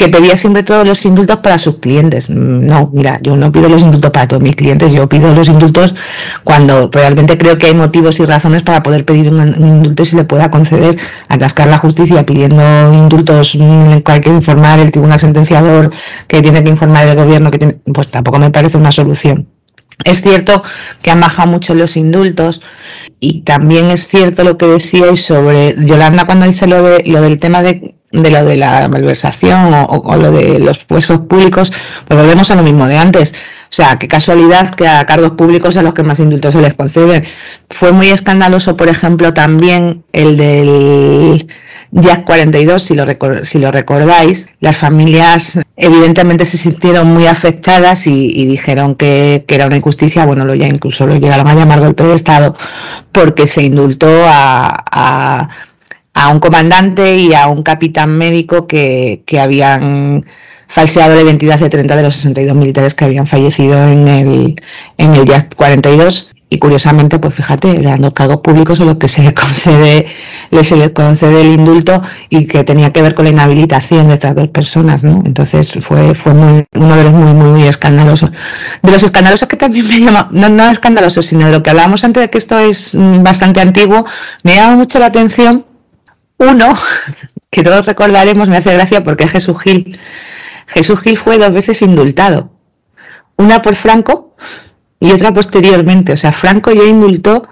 Que pedía siempre todos los indultos para sus clientes. No, mira, yo no pido los indultos para todos mis clientes, yo pido los indultos cuando realmente creo que hay motivos y razones para poder pedir un, indulto y se le pueda conceder, atascar la justicia pidiendo indultos en el cual que informar el tribunal sentenciador, que tiene que informar el gobierno, que tiene, pues tampoco me parece una solución. Es cierto que han bajado mucho los indultos y también es cierto lo que decíais sobre Yolanda cuando dice lo, de, lo del tema de de lo de la malversación o, lo de los puestos públicos, pues volvemos a lo mismo de antes. O sea, qué casualidad que a cargos públicos a los que más indultos se les conceden. Fue muy escandaloso, por ejemplo, también el del Jack 42, si lo, si lo recordáis. Las familias evidentemente se sintieron muy afectadas y, dijeron que, era una injusticia. Bueno, lo ya incluso lo llegaron a llamar golpe de Estado porque se indultó a un comandante y a un capitán médico que, habían falseado la identidad de 30 de los 62 militares que habían fallecido en el, en el día 42 y curiosamente, pues fíjate, eran los cargos públicos a los que se les concede, se les concede el indulto y que tenía que ver con la inhabilitación de estas dos personas, ¿no? Entonces fue, fue muy, uno de los muy, muy, muy escandalosos. De los escandalosos que también me llama, no, no escandalosos, sino de lo que hablábamos antes de que esto es mm, bastante antiguo, me llama mucho la atención uno, que todos recordaremos, me hace gracia porque es Jesús Gil. Jesús Gil fue dos veces indultado. Una por Franco y otra posteriormente. O sea, Franco ya indultó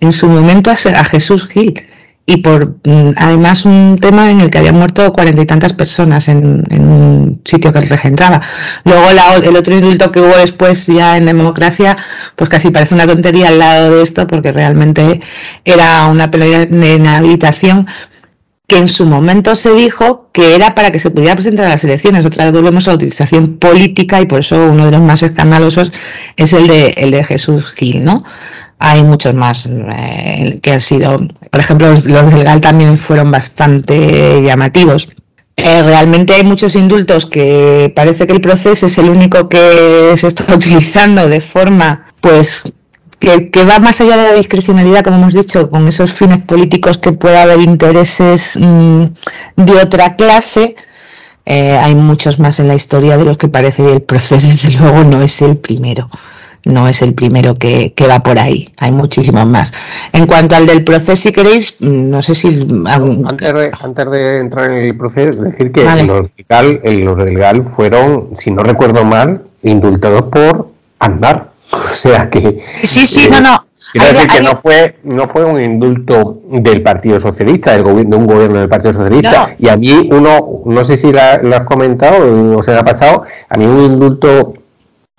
en su momento a, Jesús Gil. Y por mm, además un tema en el que habían muerto cuarenta y tantas personas en, un sitio que regentaba. Luego el otro indulto que hubo después ya en democracia, pues casi parece una tontería al lado de esto, porque realmente era una inhabilitación, que en su momento se dijo que era para que se pudiera presentar a las elecciones. Otra vez volvemos a la utilización política y por eso uno de los más escandalosos es el de, Jesús Gil, ¿no? Hay muchos más eh, que han sido, por ejemplo, los, del GAL también fueron bastante llamativos. Eh, realmente hay muchos indultos que parece que el proceso es el único que se está utilizando de forma pues que, va más allá de la discrecionalidad, como hemos dicho, con esos fines políticos que pueda haber intereses mm, de otra clase. Eh, hay muchos más en la historia de los que parece y el proceso, desde luego, no es el primero. No es el primero que, va por ahí. Hay muchísimos más. En cuanto al del proceso, si queréis, mm, no sé si. Antes de, antes de entrar en el proceso, decir que los, los del GAL fueron, si no recuerdo mal, indultados por andar O sea que. Sí, sí, no, no. Quiero decir que no fue, no fue un indulto del Partido Socialista, del gobierno, de un gobierno del Partido Socialista. Y a mí, uno, no sé si lo has comentado o se ha pasado, a mí un indulto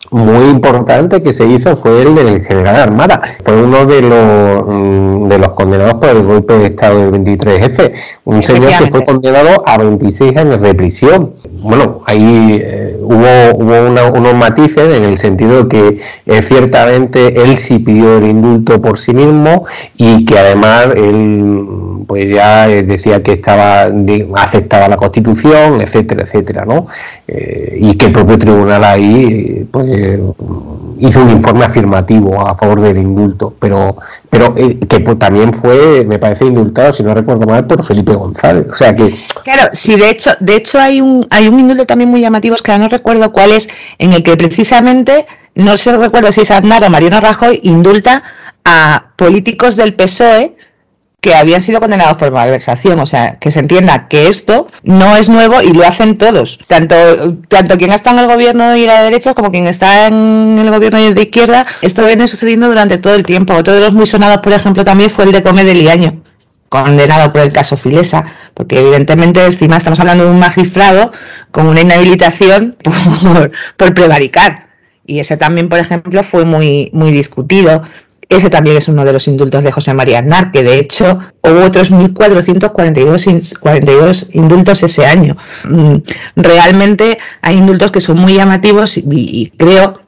muy importante que se hizo fue el del general Armada. Fue uno de los, mm, de los condenados por el golpe de Estado del 23F. Un señor que fue condenado a 26 años de prisión. Bueno, ahí eh, hubo, unos matices en el sentido que eh, ciertamente él sí pidió el indulto por sí mismo y que además él pues ya eh, decía que estaba aceptaba la Constitución, etcétera, etcétera, ¿no? y que el propio tribunal ahí pues hizo un informe afirmativo a favor del indulto, pero pero que pues, también fue, me parece, indultado, si no recuerdo mal, por Felipe González. O sea que. Claro, sí, de hecho, de hecho hay un, hay un indulto también muy llamativo, es que no recuerdo cuál es, en el que precisamente, no sé recuerdo si es Aznar o Mariano Rajoy, indulta a políticos del PSOE que habían sido condenados por malversación. O sea, que se entienda que esto no es nuevo y lo hacen todos. Tanto, tanto quien está en el gobierno y la derecha como quien está en el gobierno y de izquierda. Esto viene sucediendo durante todo el tiempo. Otro de los muy sonados, por ejemplo, también fue el de Come condenado por el caso Filesa, porque evidentemente encima estamos hablando de un magistrado con una inhabilitación por, por prevaricar. Y ese también, por ejemplo, fue muy, muy discutido. Ese también es uno de los indultos de José María Aznar, que de hecho hubo otros 1.442 42 indultos ese año. Mm, realmente hay indultos que son muy llamativos y, creo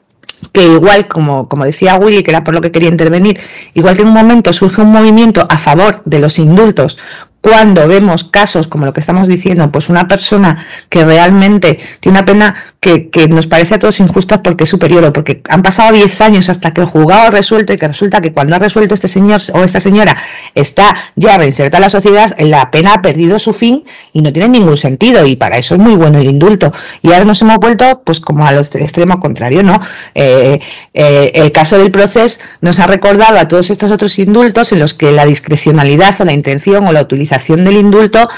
que igual, como, como decía Willy, que era por lo que quería intervenir, igual que en un momento surge un movimiento a favor de los indultos cuando vemos casos como lo que estamos diciendo, pues una persona que realmente tiene una pena que, nos parece a todos injusta porque es superior o porque han pasado 10 años hasta que el juzgado ha resuelto y que resulta que cuando ha resuelto este señor o esta señora está ya reinsertada en la sociedad, la pena ha perdido su fin y no tiene ningún sentido y para eso es muy bueno el indulto. Y ahora nos hemos vuelto pues como al extremo contrario, ¿no? Eh, eh, el caso del proceso nos ha recordado a todos estos otros indultos en los que la discrecionalidad o la intención o la utilización del indulto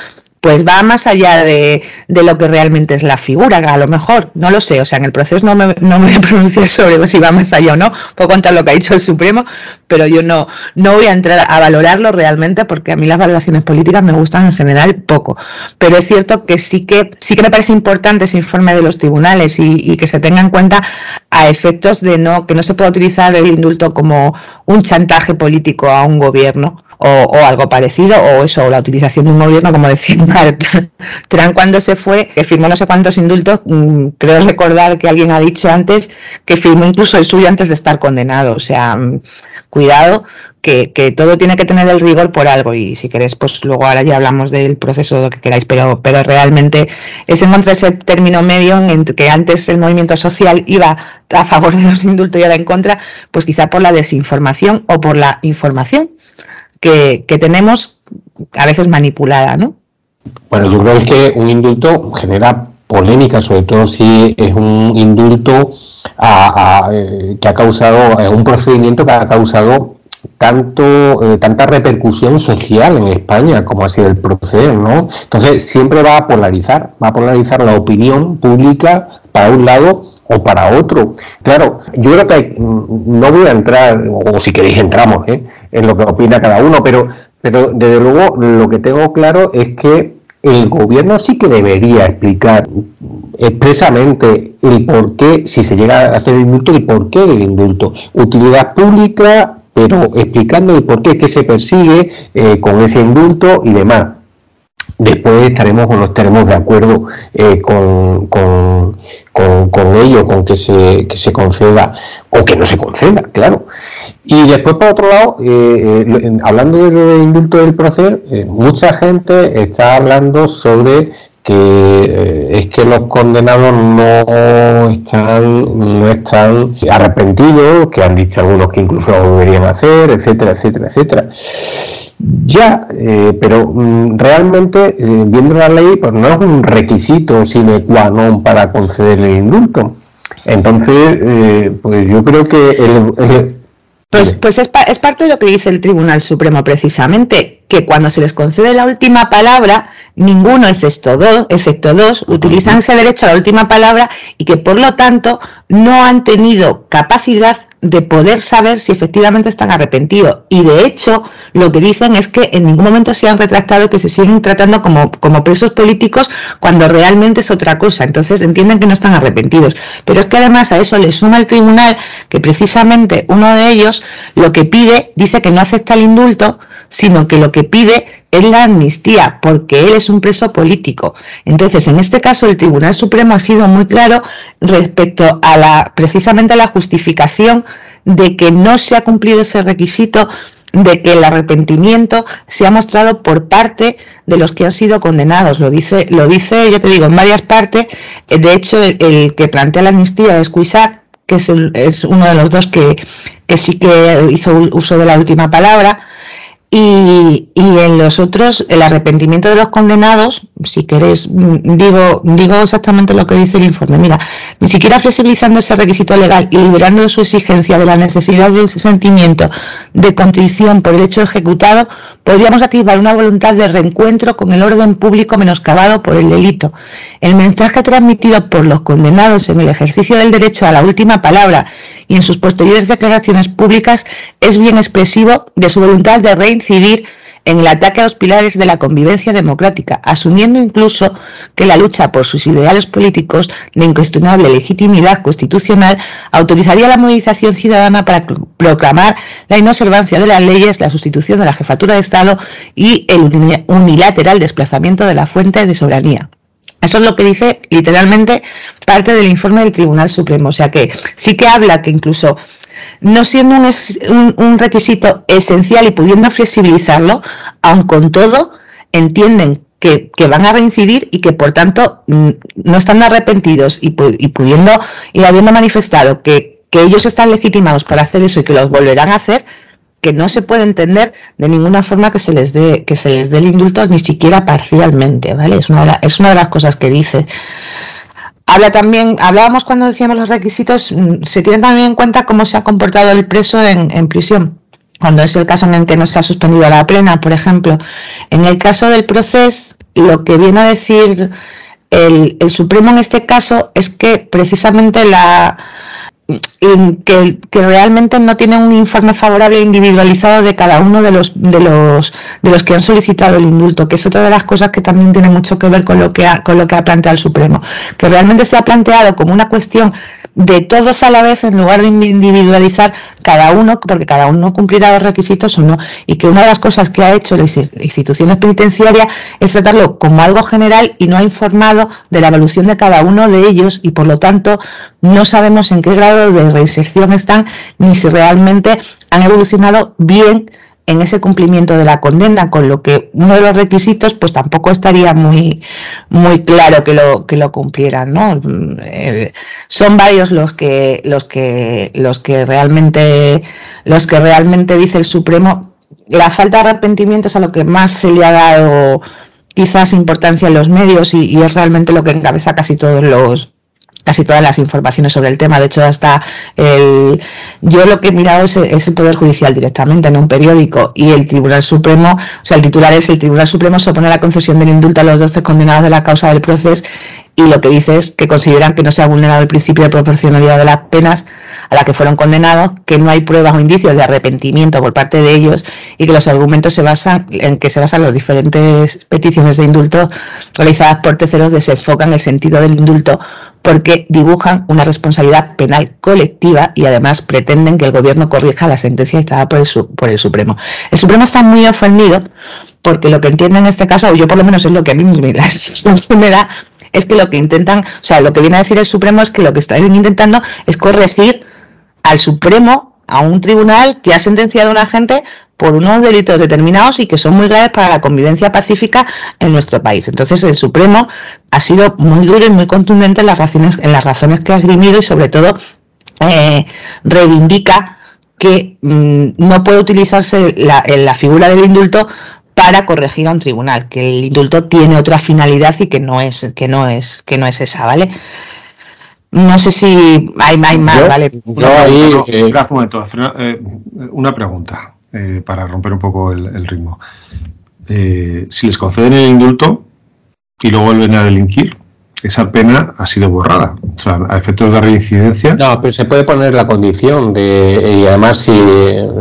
pues va más allá de, lo que realmente es la figura, a lo mejor, no lo sé, o sea, en el proceso no me, no me sobre si va más allá o no, puedo contar lo que ha dicho el Supremo, pero yo no, no voy a entrar a valorarlo realmente porque a mí las valoraciones políticas me gustan en general poco, pero es cierto que sí que, sí que me parece importante ese informe de los tribunales y, que se tenga en cuenta a efectos de no, que no se pueda utilizar el indulto como un chantaje político a un gobierno o, algo parecido, o eso, o la utilización de un gobierno, como decía Trump cuando se fue, que firmó no sé cuántos indultos, mm, creo recordar que alguien ha dicho antes que firmó incluso el suyo antes de estar condenado, o sea, mm, cuidado, que, todo tiene que tener el rigor por algo, y si queréis, pues luego ahora ya hablamos del proceso, lo que queráis, pero, pero realmente es encontrar ese término medio en que antes el movimiento social iba a favor de los indultos y ahora en contra, pues quizá por la desinformación o por la información que, tenemos a veces manipulada, ¿no? Bueno, yo creo que un indulto genera polémica, sobre todo si es un indulto eh, que ha causado, un procedimiento que ha causado tanto eh, tanta repercusión social en España como ha sido el proceder, ¿no? Entonces siempre va a polarizar, va a polarizar la opinión pública para un lado o para otro. Claro, yo creo que mm, no voy a entrar, o si queréis entramos, ¿eh? en lo que opina cada uno, pero, pero desde luego lo que tengo claro es que el gobierno sí que debería explicar expresamente el por qué, si se llega a hacer el indulto, el por qué del indulto. Utilidad pública, pero explicando el por qué que se persigue eh, con ese indulto y demás. Después estaremos o no estaremos de acuerdo eh, con, con, con, ello, con que se, que se conceda o que no se conceda, claro. Y después, por otro lado, eh, eh, hablando del indulto del proceso, mucha gente está hablando sobre que es que los condenados no están, no están arrepentidos, que han dicho algunos que incluso lo deberían hacer, etcétera, etcétera, etcétera. Ya, eh, pero mm, realmente, eh, viendo la ley, pues no es un requisito sine qua non para conceder el indulto. Entonces, eh, pues yo creo que el, pues, pues es, es, parte de lo que dice el Tribunal Supremo precisamente, que cuando se les concede la última palabra, ninguno, excepto dos, excepto dos utilizan ese derecho a la última palabra y que por lo tanto no han tenido capacidad de poder saber si efectivamente están arrepentidos. Y de hecho, lo que dicen es que en ningún momento se han retractado que se siguen tratando como, como presos políticos cuando realmente es otra cosa. Entonces entienden que no están arrepentidos. Pero es que además a eso le suma el tribunal que precisamente uno de ellos lo que pide, dice que no acepta el indulto, sino que lo que pide es la amnistía, porque él es un preso político. Entonces, en este caso, el Tribunal Supremo ha sido muy claro respecto a la, precisamente a la justificación de que no se ha cumplido ese requisito de que el arrepentimiento se ha mostrado por parte de los que han sido condenados. Lo dice, lo dice, yo te digo, en varias partes. De hecho, el, que plantea la amnistía es Cuisac, que es, es, uno de los dos que, que sí que hizo uso de la última palabra. Y, en los otros, el arrepentimiento de los condenados, si queréis, mm, digo, digo exactamente lo que dice el informe. Mira, ni siquiera flexibilizando ese requisito legal y liberando de su exigencia de la necesidad de ese sentimiento de contrición por el hecho ejecutado, podríamos activar una voluntad de reencuentro con el orden público menoscabado por el delito. El mensaje transmitido por los condenados en el ejercicio del derecho a la última palabra y en sus posteriores declaraciones públicas es bien expresivo de su voluntad de reincidir en el ataque a los pilares de la convivencia democrática, asumiendo incluso que la lucha por sus ideales políticos de incuestionable legitimidad constitucional autorizaría la movilización ciudadana para proclamar la inobservancia de las leyes, la sustitución de la jefatura de Estado y el unilateral desplazamiento de la fuente de soberanía. Eso es lo que dice literalmente parte del informe del Tribunal Supremo. O sea que sí que habla que incluso no siendo un, requisito esencial y pudiendo flexibilizarlo, aun con todo, entienden que, van a reincidir y que por tanto mm, no están arrepentidos y, pudiendo y habiendo manifestado que, que ellos están legitimados para hacer eso y que los volverán a hacer, que no se puede entender de ninguna forma que se les dé que se les dé el indulto ni siquiera parcialmente, ¿vale? Es una es una de las cosas que dice. Habla también, hablábamos cuando decíamos los requisitos, mm, se tiene también en cuenta cómo se ha comportado el preso en, prisión. cuando es el caso en el que no se ha suspendido la plena, por ejemplo. En el caso del proceso, lo que viene a decir el, Supremo en este caso es que precisamente la que, realmente no tiene un informe favorable individualizado de cada uno de los, de los de los que han solicitado el indulto, que es otra de las cosas que también tiene mucho que ver con lo que ha, con lo que ha planteado el Supremo, que realmente se ha planteado como una cuestión de todos a la vez en lugar de individualizar cada uno, porque cada uno cumplirá los requisitos o no. Y que una de las cosas que ha hecho las instituciones penitenciarias es tratarlo como algo general y no ha informado de la evolución de cada uno de ellos y por lo tanto no sabemos en qué grado de reinserción están ni si realmente han evolucionado bien en ese cumplimiento de la condena, con lo que uno de los requisitos pues tampoco estaría muy, muy claro que lo, que lo cumplieran, ¿no? Eh, son varios los que, los que, los que realmente, los que realmente dice el Supremo. La falta de arrepentimiento es a lo que más se le ha dado quizás importancia en los medios y es realmente lo que encabeza casi todos los, casi todas las informaciones sobre el tema. De hecho, hasta el, yo lo que he mirado es, el Poder Judicial directamente en un periódico y el Tribunal Supremo, o sea, el titular es el Tribunal Supremo se opone a la concesión del indulto a los 12 condenados de la causa del proceso y lo que dice es que consideran que no se ha vulnerado el principio de proporcionalidad de las penas a la que fueron condenados, que no hay pruebas o indicios de arrepentimiento por parte de ellos y que los argumentos se basan en que se basan las diferentes peticiones de indulto realizadas por terceros desenfocan el sentido del indulto porque dibujan una responsabilidad penal colectiva y además pretenden que el gobierno corrija la sentencia dictada por el, por el Supremo. El Supremo está muy ofendido porque lo que entiende en este caso, o yo por lo menos es lo que a mí me da es que lo que intentan, o sea, lo que viene a decir el Supremo es que lo que están intentando es corregir al Supremo, a un tribunal que ha sentenciado a una gente por unos delitos determinados y que son muy graves para la convivencia pacífica en nuestro país. Entonces el Supremo ha sido muy duro y muy contundente en las razones, en las razones que ha esgrimido y sobre todo eh, reivindica que mm, no puede utilizarse la, la figura del indulto para corregir a un tribunal, que el indulto tiene otra finalidad y que no es, que no es, que no es esa, ¿vale? No sé si hay, más, ¿vale? una pregunta. Eh, para romper un poco el, ritmo. Eh, si les conceden el indulto y luego vuelven a delinquir, esa pena ha sido borrada. O sea, a efectos de reincidencia. No, pero se puede poner la condición de. Y además, si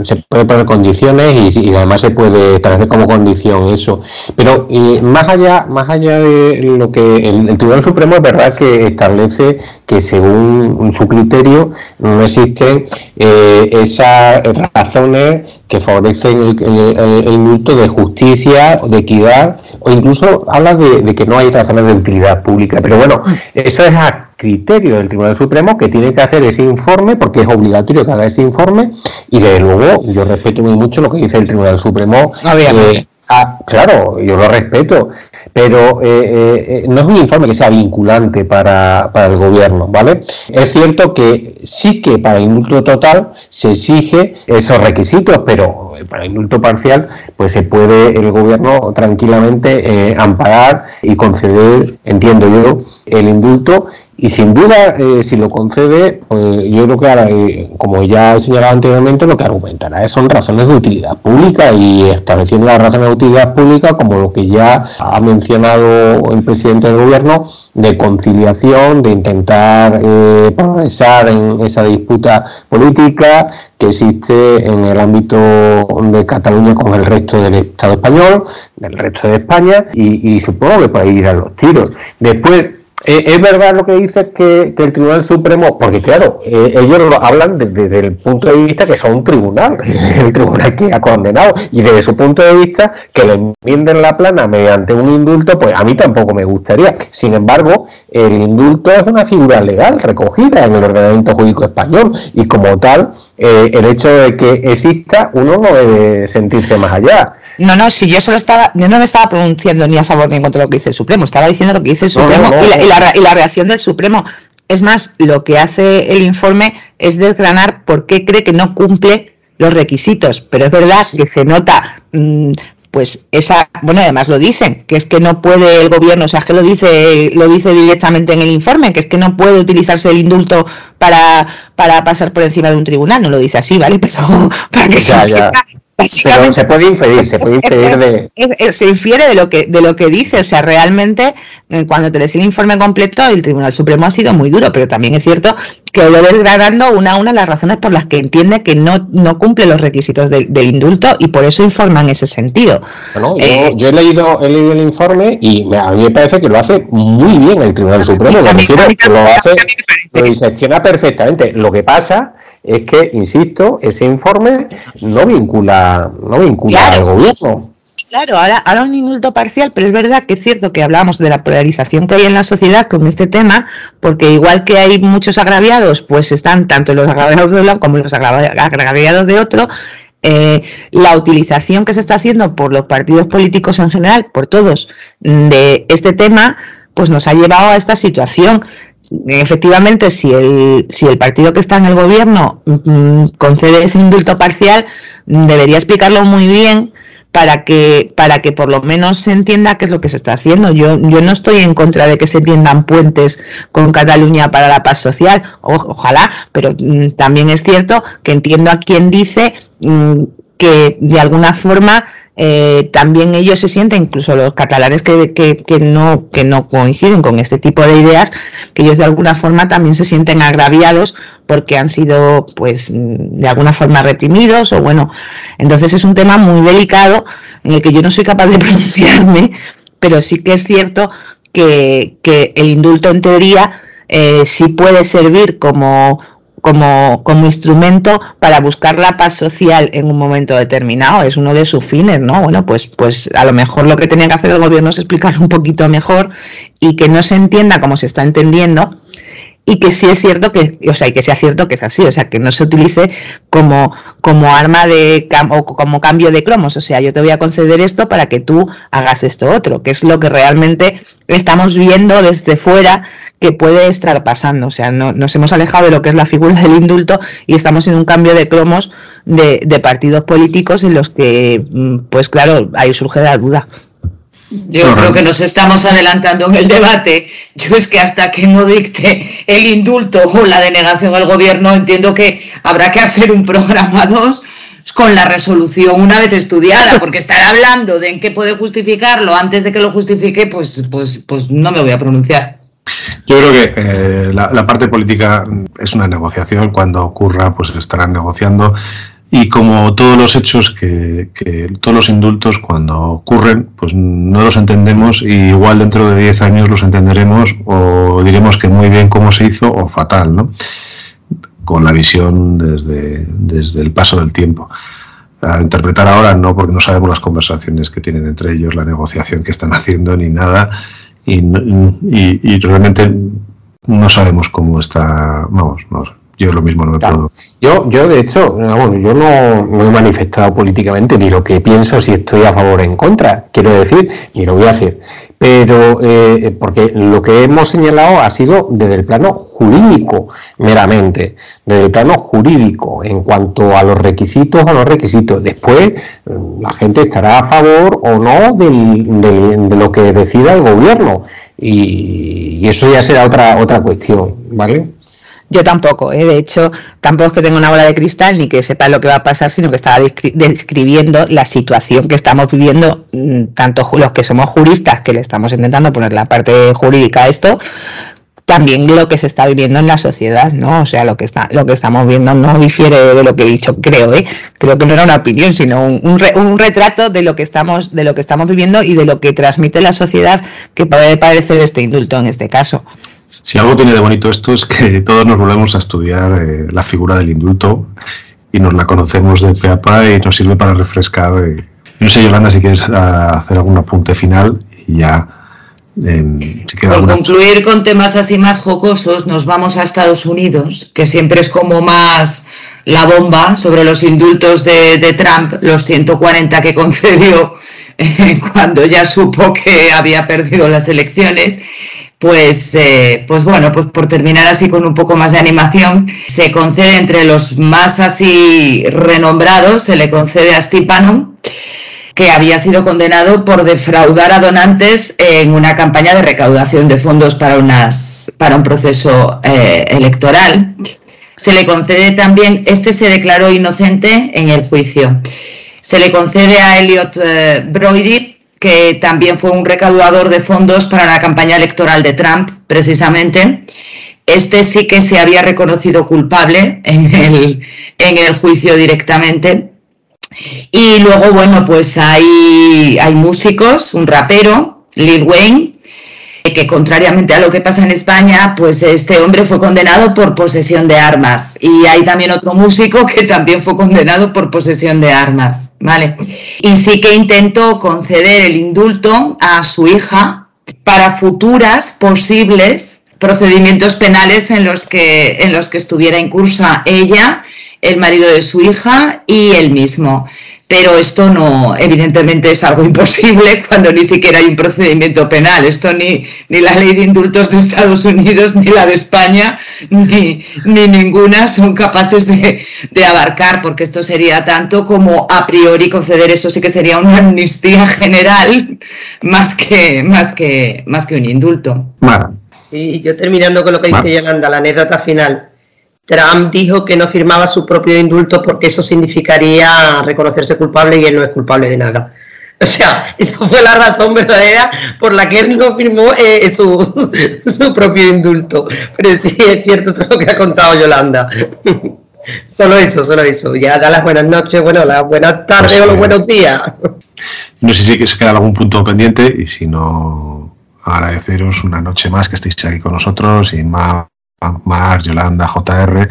se puede poner condiciones y, además se puede establecer como condición eso. Pero más allá más allá de lo que. El, Tribunal Supremo es verdad que establece que según su criterio no existen eh, esas razones que favorecen el, indulto de justicia, de equidad, o incluso habla de, que no hay razones de utilidad pública. Pero bueno, eso es a criterio del Tribunal Supremo que tiene que hacer ese informe, porque es obligatorio que haga ese informe, y desde luego yo respeto muy mucho lo que dice el Tribunal Supremo. Eh, ah, claro, yo lo respeto, pero eh, eh, no es un informe que sea vinculante para, para, el gobierno, ¿vale? Es cierto que sí que para el indulto total se exige esos requisitos, pero para el indulto parcial, pues se puede el gobierno tranquilamente eh, amparar y conceder, entiendo yo, el indulto y sin duda, eh, si lo concede, pues yo creo que ahora, eh, como ya he señalado anteriormente, lo que argumentará son razones de utilidad pública y estableciendo las razones de utilidad pública como lo que ya ha mencionado el presidente del gobierno, de conciliación, de intentar eh, progresar en esa disputa política que existe en el ámbito de Cataluña con el resto del Estado español, del resto de España, y, supongo que puede ir a los tiros. Después, es verdad lo que dice que, el Tribunal Supremo, porque claro, eh, ellos lo hablan desde, el punto de vista que son un tribunal, el tribunal que ha condenado, y desde su punto de vista que le enmienden la plana mediante un indulto, pues a mí tampoco me gustaría. Sin embargo, el indulto es una figura legal recogida en el ordenamiento jurídico español y como tal, eh, el hecho de que exista, uno no debe sentirse más allá. No, no, si yo solo estaba, yo no me estaba pronunciando ni a favor ni en contra de lo que dice el Supremo, estaba diciendo lo que dice el Supremo y, la, reacción del Supremo. Es más, lo que hace el informe es desgranar por qué cree que no cumple los requisitos, pero es verdad que se nota mm, pues esa, bueno, además lo dicen, que es que no puede el gobierno, o sea, es que lo dice, lo dice directamente en el informe, que es que no puede utilizarse el indulto para, para pasar por encima de un tribunal, no lo dice así, ¿vale? Pero para que se pero se puede inferir, se puede inferir de... se infiere de lo que de lo que dice, o sea, realmente eh, cuando te lees el informe completo, el Tribunal Supremo ha sido muy duro, pero también es cierto que debe desgranando una a una las razones por las que entiende que no, no cumple los requisitos del indulto y por eso informa en ese sentido. Bueno, yo, eh, he, leído, he leído el informe y a mí me parece que lo hace muy bien el Tribunal Supremo, lo, lo hace, lo disecciona perfectamente. Lo que pasa es que, insisto, ese informe no vincula, no vincula al gobierno. Claro, ahora, ahora un indulto parcial, pero es verdad que es cierto que hablamos de la polarización que hay en la sociedad con este tema, porque igual que hay muchos agraviados, pues están tanto los agraviados de uno como los agraviados de otro. Eh, la utilización que se está haciendo por los partidos políticos en general, por todos, de este tema, pues nos ha llevado a esta situación efectivamente, si el, si el partido que está en el gobierno mm, concede ese indulto parcial, debería explicarlo muy bien para que, para que por lo menos se entienda qué es lo que se está haciendo. Yo, yo no estoy en contra de que se tiendan puentes con Cataluña para la paz social, ojalá, pero mm, también es cierto que entiendo a quien dice mm, que de alguna forma eh, también ellos se sienten, incluso los catalanes que, que, no, que no coinciden con este tipo de ideas, que ellos de alguna forma también se sienten agraviados porque han sido, pues, de alguna forma reprimidos o bueno, entonces es un tema muy delicado en el que yo no soy capaz de pronunciarme, pero sí que es cierto que, que el indulto en teoría eh, sí puede servir como como, como instrumento para buscar la paz social en un momento determinado. Es uno de sus fines, ¿no? Bueno, pues, pues a lo mejor lo que tenía que hacer el gobierno es explicarlo un poquito mejor y que no se entienda como se está entendiendo y que sí es cierto que, o sea, y que sea cierto que es así, o sea, que no se utilice como, como arma de o como cambio de cromos, o sea, yo te voy a conceder esto para que tú hagas esto otro, que es lo que realmente estamos viendo desde fuera que puede estar pasando, o sea, no, nos hemos alejado de lo que es la figura del indulto y estamos en un cambio de cromos de, de partidos políticos en los que, mm, pues claro, ahí surge la duda. Yo creo que nos estamos adelantando en el debate. Yo es que hasta que no dicte el indulto o la denegación al gobierno, entiendo que habrá que hacer un programa 2 con la resolución una vez estudiada, porque estar hablando de en qué puede justificarlo antes de que lo justifique, pues, pues, pues no me voy a pronunciar. Yo creo que eh, la, la, parte política es una negociación. Cuando ocurra, pues estarán negociando. Y como todos los hechos que, todos los indultos cuando ocurren, pues no los entendemos y igual dentro de 10 años los entenderemos o diremos que muy bien cómo se hizo o fatal, ¿no? Con la visión desde, desde el paso del tiempo. A interpretar ahora no, porque no sabemos las conversaciones que tienen entre ellos, la negociación que están haciendo ni nada y, y, realmente no sabemos cómo está, vamos, vamos yo lo mismo no me puedo. Yo, yo de hecho, bueno, yo no, he manifestado políticamente ni lo que pienso si estoy a favor o en contra, quiero decir, y lo voy a hacer. Pero, eh, porque lo que hemos señalado ha sido desde el plano jurídico, meramente, desde el plano jurídico, en cuanto a los requisitos, a los requisitos. Después, la gente estará a favor o no de lo que decida el gobierno. Y, y eso ya será otra, otra cuestión, ¿vale? Yo tampoco, ¿eh? de hecho, tampoco es que tenga una bola de cristal ni que sepa lo que va a pasar, sino que estaba describiendo la situación que estamos viviendo, mm, tanto los que somos juristas, que le estamos intentando poner la parte jurídica a esto, también lo que se está viviendo en la sociedad, ¿no? O sea, lo que está, lo que estamos viendo no difiere de lo que he dicho, creo, ¿eh? Creo que no era una opinión, sino un, un, retrato de lo que estamos, de lo que estamos viviendo y de lo que transmite la sociedad que puede parecer este indulto en este caso. Si algo tiene de bonito esto es que todos nos volvemos a estudiar eh, la figura del indulto y nos la conocemos de peapa y nos sirve para refrescar. Eh. No sé, Yolanda, si quieres hacer algún apunte final y ya. Em, Por concluir con temas así más jocosos, nos vamos a Estados Unidos, que siempre es como más la bomba sobre los indultos de, de Trump, los 140 que concedió eh, cuando ya supo que había perdido las elecciones pues, eh, pues bueno, pues por terminar así con un poco más de animación, se concede entre los más así renombrados, se le concede a Stipanon, que había sido condenado por defraudar a donantes en una campaña de recaudación de fondos para unas para un proceso eh, electoral. Se le concede también, este se declaró inocente en el juicio. Se le concede a Elliot eh, Brody, que también fue un recaudador de fondos para la campaña electoral de Trump, precisamente. Este sí que se había reconocido culpable en el, en el juicio directamente. Y luego, bueno, pues hay, hay músicos, un rapero, Lil Wayne, que contrariamente a lo que pasa en España, pues este hombre fue condenado por posesión de armas. Y hay también otro músico que también fue condenado por posesión de armas, ¿vale? Y sí que intentó conceder el indulto a su hija para futuras posibles procedimientos penales en los que, en los que estuviera incursa ella, el marido de su hija y él mismo pero esto no, evidentemente es algo imposible cuando ni siquiera hay un procedimiento penal. Esto ni, ni la ley de indultos de Estados Unidos, ni la de España, ni, ni ninguna son capaces de, de, abarcar, porque esto sería tanto como a priori conceder eso sí que sería una amnistía general más que, más que, más que un indulto. Mara. Sí, yo terminando con lo que dice Yolanda, la anécdota final. Trump dijo que no firmaba su propio indulto porque eso significaría reconocerse culpable y él no es culpable de nada. O sea, esa fue la razón verdadera por la que él no firmó eh, su, su, propio indulto. Pero sí es cierto todo lo que ha contado Yolanda. solo eso, solo eso. Ya da las buenas noches, bueno, las buenas tardes pues, o los buenos días. No sé si se queda algún punto pendiente y si no, agradeceros una noche más que estéis aquí con nosotros y más Mar, Yolanda, JR,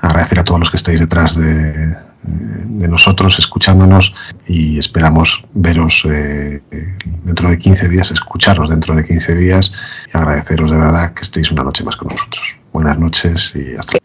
agradecer a todos los que estáis detrás de, de nosotros, escuchándonos y esperamos veros eh, dentro de 15 días, escucharos dentro de 15 días y agradeceros de verdad que estéis una noche más con nosotros. Buenas noches y hasta luego.